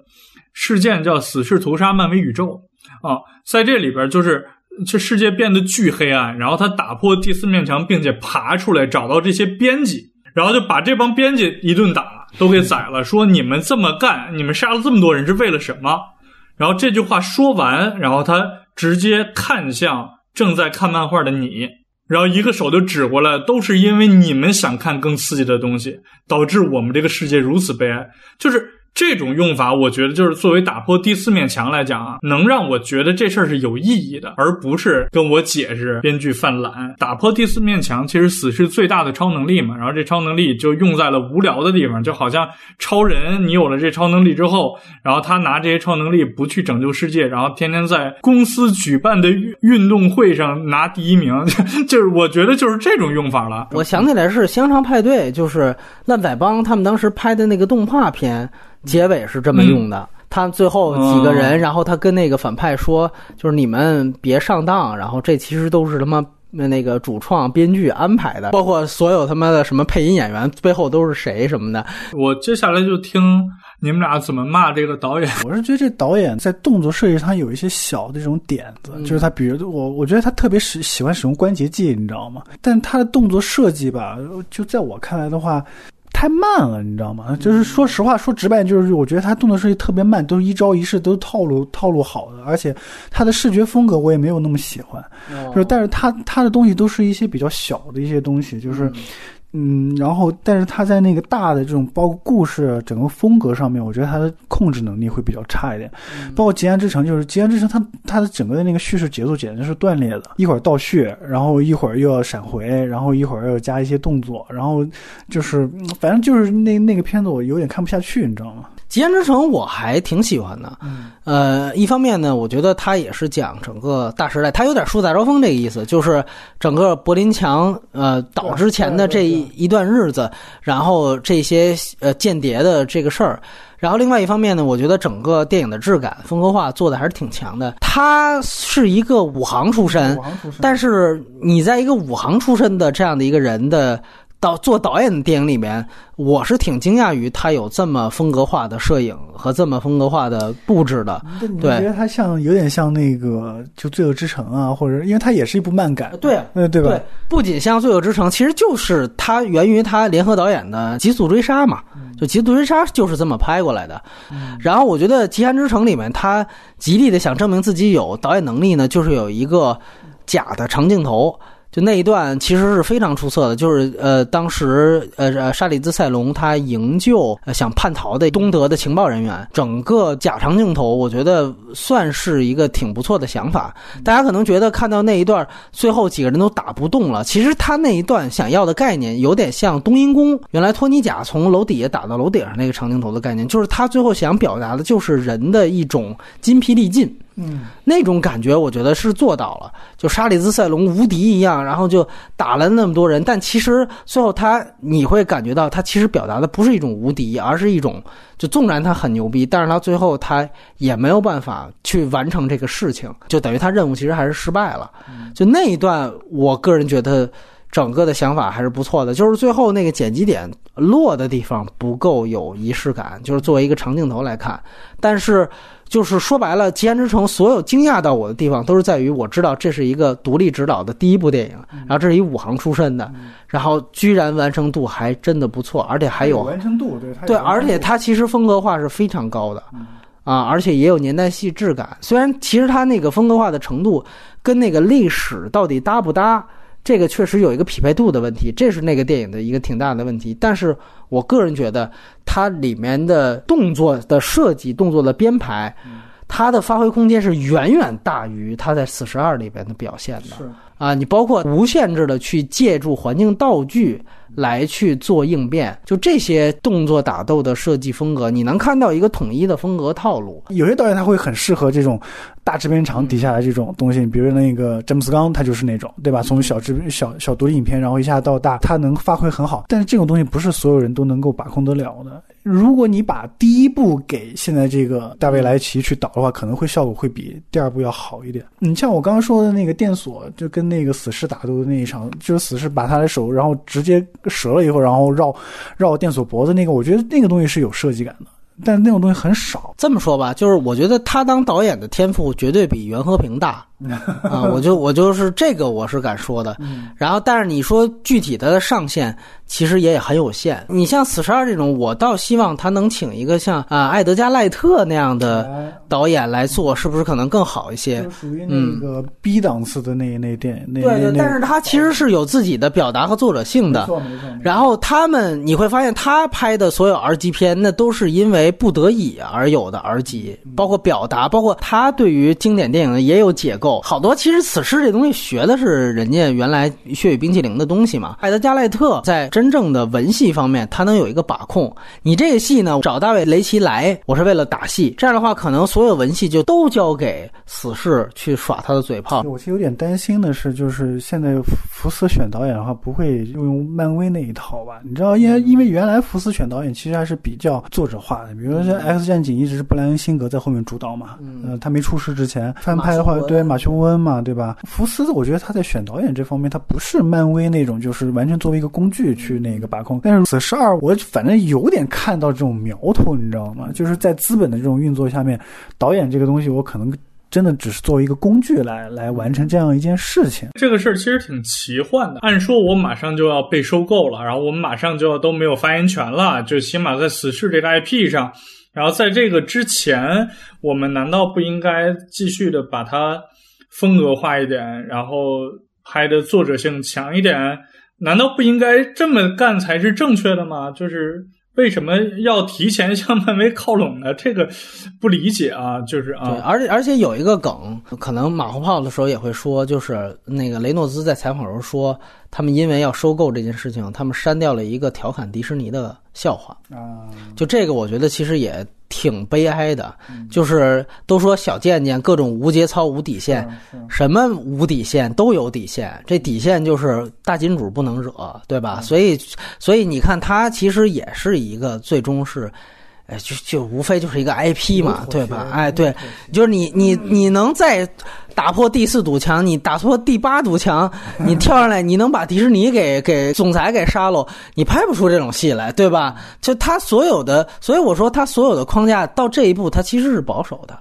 [SPEAKER 1] 事件叫死侍屠杀漫威宇宙啊，在这里边就是。这世界变得巨黑暗，然后他打破第四面墙，并且爬出来找到这些编辑，然后就把这帮编辑一顿打，都给宰了。说你们这么干，你们杀了这么多人是为了什么？然后这句话说完，然后他直接看向正在看漫画的你，然后一个手就指过来，都是因为你们想看更刺激的东西，导致我们这个世界如此悲哀。就是。这种用法，我觉得就是作为打破第四面墙来讲啊，能让我觉得这事儿是有意义的，而不是跟我解释编剧犯懒。打破第四面墙，其实死是最大的超能力嘛，然后这超能力就用在了无聊的地方，就好像超人，你有了这超能力之后，然后他拿这些超能力不去拯救世界，然后天天在公司举办的运动会上拿第一名，就是我觉得就是这种用法了。
[SPEAKER 2] 我想起来是香肠派对，就是烂仔帮他们当时拍的那个动画片。结尾是这么用的，他最后几个人，然后他跟那个反派说，就是你们别上当，然后这其实都是他妈那个主创编剧安排的，包括所有他妈的什么配音演员背后都是谁什么的。
[SPEAKER 1] 我接下来就听你们俩怎么骂这个导演。
[SPEAKER 3] 我是觉得这导演在动作设计上有一些小的这种点子，就是他比如我，我觉得他特别使喜欢使用关节技，你知道吗？但他的动作设计吧，就在我看来的话。太慢了，你知道吗？就是说实话，说直白，就是我觉得他动作设计特别慢，都是一招一式都套路套路好的，而且他的视觉风格我也没有那么喜欢。就是，但是他他的东西都是一些比较小的一些东西，就是。嗯，然后，但是他在那个大的这种包括故事整个风格上面，我觉得他的控制能力会比较差一点。包括《极寒之城》，就是《极寒之城》，它它的整个的那个叙事节奏简直是断裂的，一会儿倒叙，然后一会儿又要闪回，然后一会儿又加一些动作，然后就是反正就是那那个片子我有点看不下去，你知道吗？
[SPEAKER 2] 《极限之城》我还挺喜欢的，呃，一方面呢，我觉得它也是讲整个大时代，它有点树大招风这个意思，就是整个柏林墙呃倒之前的这一段日子，然后这些呃间谍的这个事儿，然后另外一方面呢，我觉得整个电影的质感风格化做的还是挺强的。他是一个武行出身，但是你在一个武行出身的这样的一个人的。导做导演的电影里面，我是挺惊讶于他有这么风格化的摄影和这么风格化的布置的。对，
[SPEAKER 3] 觉得他像有点像那个就《罪恶之城》啊，或者因为它也是一部漫改。
[SPEAKER 2] 对，
[SPEAKER 3] 对
[SPEAKER 2] 对
[SPEAKER 3] 吧？
[SPEAKER 2] 对，不仅像《罪恶之城》，其实就是它源于他联合导演的《极速追杀》嘛，就《极速追杀》就是这么拍过来的。然后我觉得《极寒之城》里面，他极力的想证明自己有导演能力呢，就是有一个假的长镜头。就那一段其实是非常出色的，就是呃，当时呃呃，沙里兹塞隆他营救呃想叛逃的东德的情报人员，整个假长镜头，我觉得算是一个挺不错的想法。大家可能觉得看到那一段最后几个人都打不动了，其实他那一段想要的概念有点像冬阴功，原来托尼贾从楼底下打到楼顶上那个长镜头的概念，就是他最后想表达的就是人的一种筋疲力尽。
[SPEAKER 3] 嗯，
[SPEAKER 2] 那种感觉我觉得是做到了，就沙利兹塞隆无敌一样，然后就打了那么多人，但其实最后他你会感觉到他其实表达的不是一种无敌，而是一种就纵然他很牛逼，但是他最后他也没有办法去完成这个事情，就等于他任务其实还是失败了。就那一段，我个人觉得。整个的想法还是不错的，就是最后那个剪辑点落的地方不够有仪式感，就是作为一个长镜头来看。但是，就是说白了，《极限之城》所有惊讶到我的地方，都是在于我知道这是一个独立执导的第一部电影，然后这是一武行出身的，然后居然完成度还真的不错，而且还有
[SPEAKER 3] 完成度，对
[SPEAKER 2] 对，而且它其实风格化是非常高的啊，而且也有年代戏质感。虽然其实它那个风格化的程度跟那个历史到底搭不搭？这个确实有一个匹配度的问题，这是那个电影的一个挺大的问题。但是我个人觉得，它里面的动作的设计、动作的编排，它的发挥空间是远远大于它在《死十二》里边的表现的。
[SPEAKER 3] 是
[SPEAKER 2] 啊，你包括无限制的去借助环境道具来去做应变，就这些动作打斗的设计风格，你能看到一个统一的风格套路。
[SPEAKER 3] 有些导演他会很适合这种。大制片厂底下的这种东西，比如那个詹姆斯刚，他就是那种，对吧？从小制小小独立影片，然后一下到大，他能发挥很好。但是这种东西不是所有人都能够把控得了的。如果你把第一部给现在这个大卫莱奇去导的话，可能会效果会比第二部要好一点。你像我刚刚说的那个电锁，就跟那个死侍打斗的那一场，就是死侍把他的手然后直接折了以后，然后绕绕电锁脖子那个，我觉得那个东西是有设计感的。但那种东西很少。
[SPEAKER 2] 这么说吧，就是我觉得他当导演的天赋绝对比袁和平大。啊，我就我就是这个，我是敢说的。然后，但是你说具体的上限，其实也很有限。你像《死十二》这种，我倒希望他能请一个像啊艾德加赖特那样的导演来做，是不是可能更好一些？
[SPEAKER 3] 属于那个 B 档次的那那电影。
[SPEAKER 2] 对对，但是他其实是有自己的表达和作者性的。然后他们你会发现，他拍的所有 R 级片，那都是因为不得已而有的而级，包括表达，包括他对于经典电影也有解构。好多其实此时这东西学的是人家原来血与冰淇淋的东西嘛。艾德加赖特在真正的文戏方面，他能有一个把控。你这个戏呢，找大卫雷奇来，我是为了打戏。这样的话，可能所有文戏就都交给死侍去耍他的嘴炮。
[SPEAKER 3] 我其实有点担心的是，就是现在福斯选导演的话，不会用漫威那一套吧？你知道，因为因为原来福斯选导演其实还是比较作者化的，比如说像 X 战警一直是布莱恩辛格在后面主导嘛。嗯，他没出事之前翻拍的话，对马修·恩。嘛，对吧？福斯，我觉得他在选导演这方面，他不是漫威那种，就是完全作为一个工具去那个把控。但是死侍二，我反正有点看到这种苗头，你知道吗？就是在资本的这种运作下面，导演这个东西，我可能真的只是作为一个工具来来完成这样一件事情。
[SPEAKER 1] 这个事儿其实挺奇幻的。按说我马上就要被收购了，然后我们马上就要都没有发言权了，就起码在死侍这个 IP 上。然后在这个之前，我们难道不应该继续的把它？风格化一点，然后拍的作者性强一点，难道不应该这么干才是正确的吗？就是为什么要提前向漫威靠拢呢？这个不理解啊，就是啊。
[SPEAKER 2] 对，而且而且有一个梗，可能马后炮的时候也会说，就是那个雷诺兹在采访时候说，他们因为要收购这件事情，他们删掉了一个调侃迪士尼的笑话
[SPEAKER 3] 啊。
[SPEAKER 2] 就这个，我觉得其实也。挺悲哀的，就是都说小贱贱，各种无节操、无底线，什么无底线都有底线。这底线就是大金主不能惹，对吧？所以，所以你看，他其实也是一个最终是。哎，就就无非就是一个 IP 嘛，对吧？哎，对，就是你你你能再打破第四堵墙，你打破第八堵墙，你跳上来，你能把迪士尼给给总裁给杀了，你拍不出这种戏来，对吧？就他所有的，所以我说他所有的框架到这一步，他其实是保守的，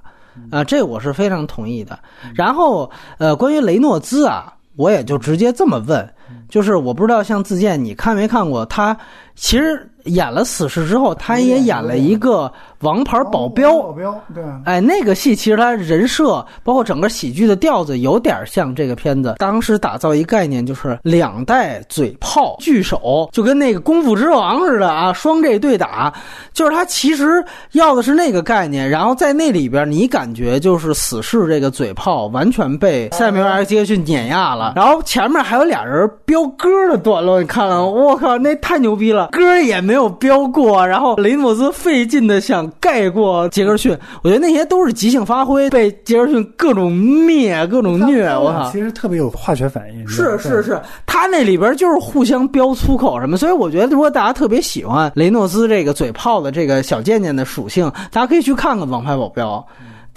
[SPEAKER 2] 啊，这我是非常同意的。然后，呃，关于雷诺兹啊，我也就直接这么问，就是我不知道像自荐，你看没看过他？其实。演了死侍之后，他也演了一个王牌保镖。
[SPEAKER 3] 保镖，对。
[SPEAKER 2] 哎，那个戏其实他人设，包括整个喜剧的调子，有点像这个片子。当时打造一概念，就是两代嘴炮聚首，就跟那个功夫之王似的啊，双这对打。就是他其实要的是那个概念，然后在那里边，你感觉就是死侍这个嘴炮完全被塞缪尔·杰克逊碾压了。然后前面还有俩人飙歌的段落，你看了？我靠，那太牛逼了！歌也没有飙过，然后雷诺兹费劲的想盖过杰克逊，我觉得那些都是即兴发挥，被杰克逊各种灭、各种虐。我操，
[SPEAKER 3] 其实特别有化学反应。
[SPEAKER 2] 是是是，他那里边就是互相飙粗口什么，所以我觉得如果大家特别喜欢雷诺兹这个嘴炮的这个小贱贱的属性，大家可以去看看《王牌保镖》。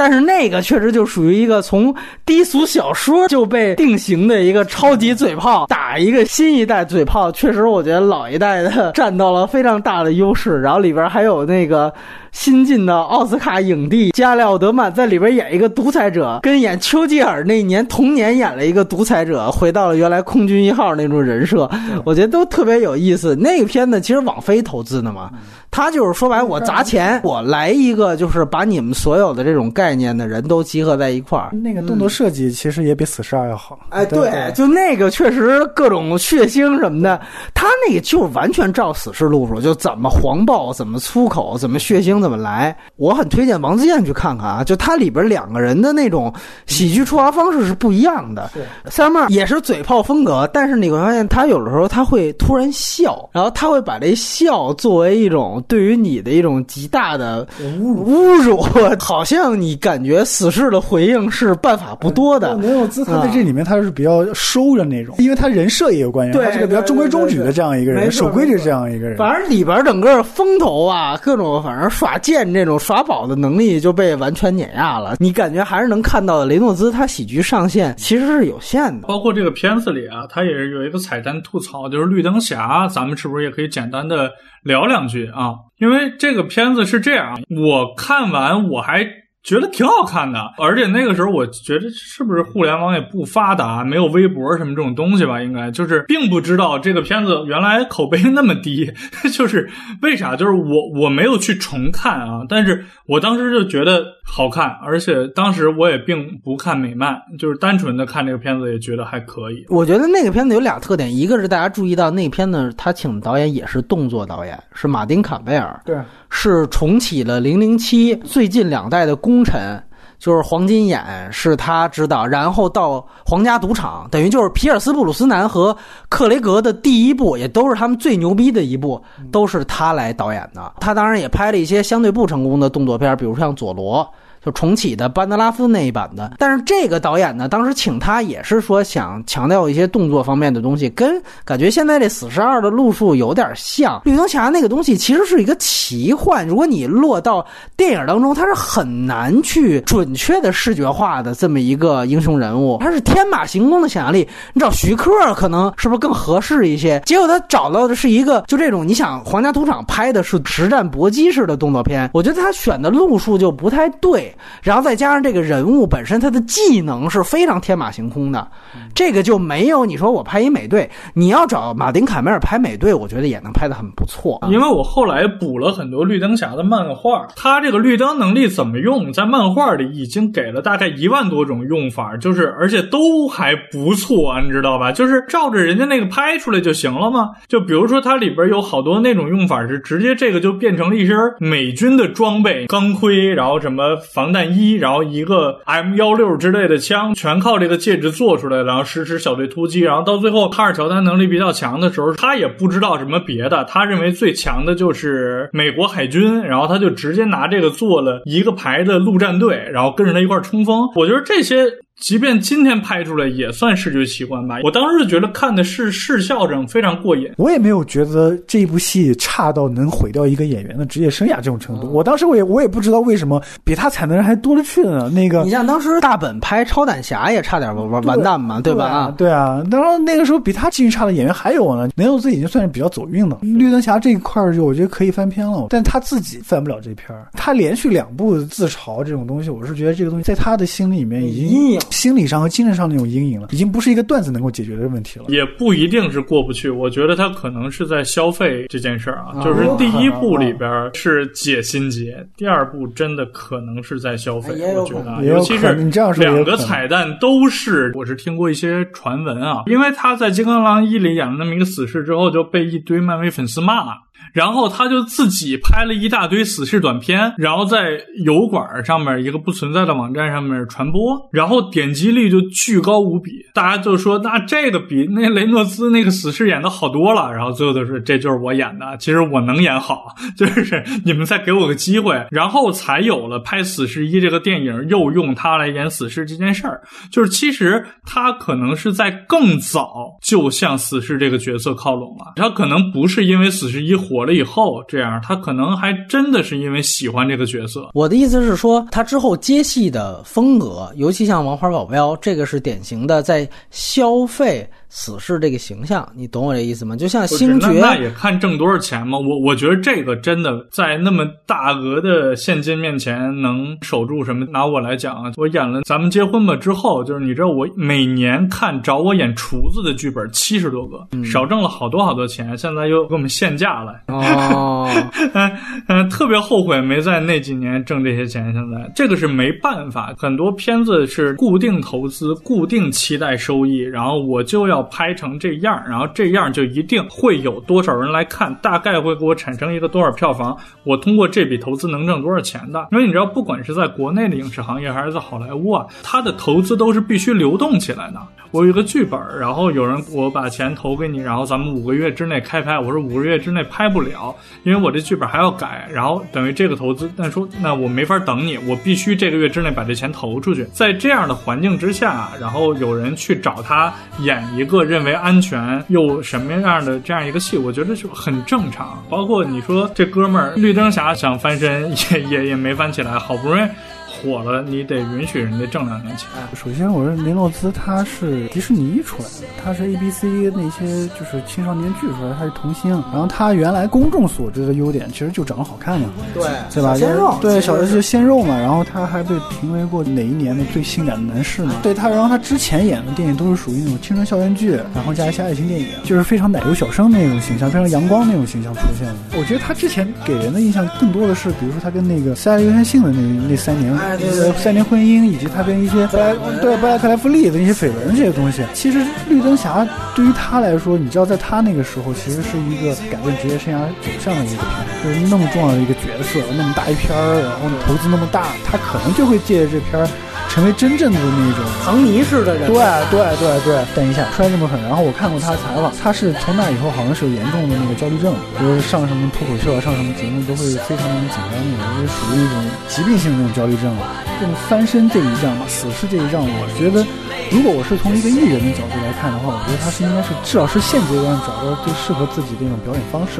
[SPEAKER 2] 但是那个确实就属于一个从低俗小说就被定型的一个超级嘴炮，打一个新一代嘴炮，确实我觉得老一代的占到了非常大的优势。然后里边还有那个。新晋的奥斯卡影帝加里奥德曼在里边演一个独裁者，跟演丘吉尔那年同年演了一个独裁者，回到了原来空军一号那种人设，我觉得都特别有意思。那个片子其实网飞投资的嘛，他就是说白，我砸钱，我来一个就是把你们所有的这种概念的人都集合在一块儿。
[SPEAKER 3] 那个动作设计其实也比死侍二要好。
[SPEAKER 2] 哎，对，就那个确实各种血腥什么的，他那个就完全照死侍路数，就怎么黄暴，怎么粗口，怎么血腥。怎么来？我很推荐王自健去看看啊！就他里边两个人的那种喜剧出发方式是不一样的。三妹也是嘴炮风格，但是你会发现他有的时候他会突然笑，然后他会把这笑作为一种对于你的一种极大的侮辱，侮辱 好像你感觉死侍的回应是办法不多的。
[SPEAKER 3] 没有姿，他在这里面他是比较收着那种，因为他人设也有关系，他是个比较中规中矩的这样一个人，守规矩这样一个人。
[SPEAKER 2] 反正里边整个风头啊，各种反正耍。耍剑这种耍宝的能力就被完全碾压了，你感觉还是能看到雷诺兹他喜剧上限其实是有限的。
[SPEAKER 1] 包括这个片子里啊，他也是有一个彩蛋吐槽，就是绿灯侠，咱们是不是也可以简单的聊两句啊？因为这个片子是这样，我看完我还。觉得挺好看的，而且那个时候我觉得是不是互联网也不发达，没有微博什么这种东西吧？应该就是并不知道这个片子原来口碑那么低，就是为啥？就是我我没有去重看啊，但是我当时就觉得好看，而且当时我也并不看美漫，就是单纯的看这个片子也觉得还可以。
[SPEAKER 2] 我觉得那个片子有俩特点，一个是大家注意到那片子他请的导演也是动作导演，是马丁坎贝尔。
[SPEAKER 3] 对。
[SPEAKER 2] 是重启了《零零七》最近两代的功臣，就是黄金眼是他指导，然后到皇家赌场，等于就是皮尔斯布鲁斯南和克雷格的第一部，也都是他们最牛逼的一部，都是他来导演的。他当然也拍了一些相对不成功的动作片，比如像佐罗。就重启的班德拉夫那一版的，但是这个导演呢，当时请他也是说想强调一些动作方面的东西，跟感觉现在这死侍二的路数有点像。绿灯侠那个东西其实是一个奇幻，如果你落到电影当中，它是很难去准确的视觉化的这么一个英雄人物，它是天马行空的想象力。你找徐克可能是不是更合适一些？结果他找到的是一个就这种，你想皇家赌场拍的是实战搏击式的动作片，我觉得他选的路数就不太对。然后再加上这个人物本身，他的技能是非常天马行空的，这个就没有你说我拍一美队，你要找马丁卡梅尔拍美队，我觉得也能拍得很不错。
[SPEAKER 1] 因为我后来补了很多绿灯侠的漫画，他这个绿灯能力怎么用，在漫画里已经给了大概一万多种用法，就是而且都还不错，你知道吧？就是照着人家那个拍出来就行了吗？就比如说它里边有好多那种用法是直接这个就变成了一身美军的装备，钢盔，然后什么。防弹衣，然后一个 M 幺六之类的枪，全靠这个戒指做出来，然后实施小队突击，然后到最后，卡尔乔丹能力比较强的时候，他也不知道什么别的，他认为最强的就是美国海军，然后他就直接拿这个做了一个排的陆战队，然后跟着他一块冲锋。我觉得这些。即便今天拍出来也算视觉奇观吧。我当时觉得看的是视效上非常过瘾。
[SPEAKER 3] 我也没有觉得这一部戏差到能毁掉一个演员的职业生涯这种程度。我当时我也我也不知道为什么比他惨的人还多了去了呢。那个
[SPEAKER 2] 你像当时大本拍超胆侠也差点完完蛋嘛，对吧？
[SPEAKER 3] 啊，对啊。当然那个时候比他技术差的演员还有呢。雷诺兹已经算是比较走运了。绿灯侠这一块儿就我觉得可以翻篇了，但他自己翻不了这篇儿。他连续两部自嘲这种东西，我是觉得这个东西在他的心里面已经
[SPEAKER 2] 阴影。
[SPEAKER 3] 心理上和精神上那种阴影了，已经不是一个段子能够解决的问题了。
[SPEAKER 1] 也不一定是过不去，我觉得他可能是在消费这件事儿啊。就是第一部里边是解心结，第二部真的可能是在消费。我觉得，尤其是
[SPEAKER 3] 你这样说，
[SPEAKER 1] 两个彩蛋都是，我是听过一些传闻啊。因为他在《金刚狼一》里演了那么一个死侍之后，就被一堆漫威粉丝骂。然后他就自己拍了一大堆死侍短片，然后在油管上面一个不存在的网站上面传播，然后点击率就巨高无比。大家就说那这个比那雷诺兹那个死侍演的好多了。然后最后都是这就是我演的，其实我能演好，就是你们再给我个机会，然后才有了拍死侍一这个电影，又用他来演死侍这件事儿。就是其实他可能是在更早就向死侍这个角色靠拢了，他可能不是因为死侍一火。了以后，这样他可能还真的是因为喜欢这个角色。
[SPEAKER 2] 我的意思是说，他之后接戏的风格，尤其像《王牌保镖》，这个是典型的在消费。死侍这个形象，你懂我这意思吗？就像星爵，
[SPEAKER 1] 那也看挣多少钱嘛。我我觉得这个真的在那么大额的现金面前能守住什么？拿我来讲啊，我演了《咱们结婚吧》之后，就是你知道我每年看找我演厨子的剧本七十多个，少挣了好多好多钱。现在又给我们限价了，
[SPEAKER 2] 哦，
[SPEAKER 1] 嗯嗯，特别后悔没在那几年挣这些钱。现在这个是没办法，很多片子是固定投资、固定期待收益，然后我就要。拍成这样，然后这样就一定会有多少人来看，大概会给我产生一个多少票房，我通过这笔投资能挣多少钱的？因为你知道，不管是在国内的影视行业，还是在好莱坞啊，它的投资都是必须流动起来的。我有一个剧本，然后有人我把钱投给你，然后咱们五个月之内开拍。我说五个月之内拍不了，因为我这剧本还要改，然后等于这个投资，那说那我没法等你，我必须这个月之内把这钱投出去。在这样的环境之下，然后有人去找他演一个个认为安全又什么样的这样一个戏，我觉得就很正常。包括你说这哥们儿绿灯侠想翻身也也也没翻起来，好不容易。火了，你得允许人家挣两年钱。
[SPEAKER 3] 首先，我说雷诺兹他是迪士尼出来的，他是 A B C 那些就是青少年剧出来，他是童星。然后他原来公众所知的优点，其实就长得好看嘛，
[SPEAKER 2] 对
[SPEAKER 3] 对吧？
[SPEAKER 2] 鲜肉，
[SPEAKER 3] 对，小的是鲜肉嘛。然后他还被评为过哪一年的最性感的男士呢？对他，然后他之前演的电影都是属于那种青春校园剧，然后加一些爱情电影，就是非常奶油小生那种形象，非常阳光那种形象出现的。我觉得他之前给人的印象更多的是，比如说他跟那个塞尔约翰逊的那那三年。呃，三年婚姻以及他跟一些布莱对布莱克莱弗利的一些绯闻这些东西，其实绿灯侠对于他来说，你知道，在他那个时候，其实是一个改变职业生涯走向的一个片，就是那么重要的一个角色，那么大一片儿，然后投资那么大，他可能就会借着这片儿。成为真正的那种
[SPEAKER 2] 唐尼式的人，
[SPEAKER 3] 对对对对。等一下，摔这么狠。然后我看过他的采访，他是从那以后好像是有严重的那个焦虑症，就是上什么脱口秀啊，上什么节目都会非常的紧张那种，就是属于一种疾病性的那种焦虑症。这种翻身这一仗嘛，死侍这一仗，我觉得，如果我是从一个艺人的角度来看的话，我觉得他是应该是至少是现阶段找到最适合自己的一种表演方式。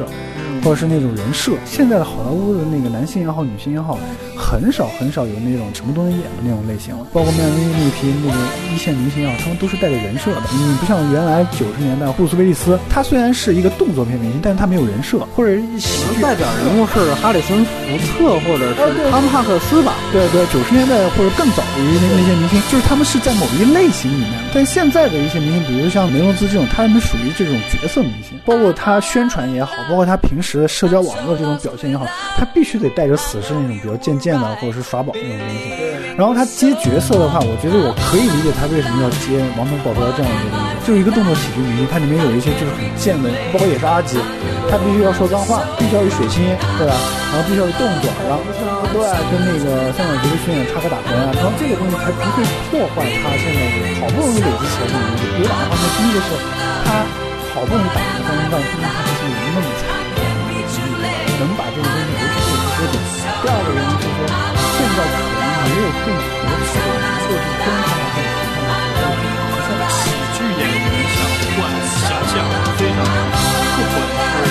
[SPEAKER 3] 或者是那种人设，现在的好莱坞的那个男性也好，女性也好，很少很少有那种什么都能演的那种类型了。包括漫威那批那个一线明星啊，他们都是带着人设的。你不像原来九十年代布鲁斯威利斯，他虽然是一个动作片明星，但是他没有人设，或者喜剧
[SPEAKER 2] 代表人物是哈里森福特或者是汤姆汉克斯吧？
[SPEAKER 3] 对对，九十年代或者更早的一些那些明星，就是他们是在某一类型里面。但现在的一些明星，比如像梅罗兹这种，他们属于这种角色明星，包括他宣传也好，包括他平时。的社交网络这种表现也好，他必须得带着死侍那种比较贱贱的，或者是耍宝那种东西。然后他接角色的话，我觉得我可以理解他为什么要接《王牌保镖》这样一个东西，就是一个动作喜剧明星，它里面有一些就是很贱的，包括也是阿吉，他必须要说脏话，必须要有血腥，对吧？然后必须要有动作，然后对，跟那个三角杰克逊插科打诨啊，然后这个东西才不会破坏他现在好不容易累积起来的东西。有两个方面，第一个是他好不容易打赢三连仗，因为他。能把这个东西维持住喝久？第二个原因就是说，现在可能没有更合适的能做出专业化这个东西的
[SPEAKER 1] 喜剧演员，像管霞象，对吧？不管是。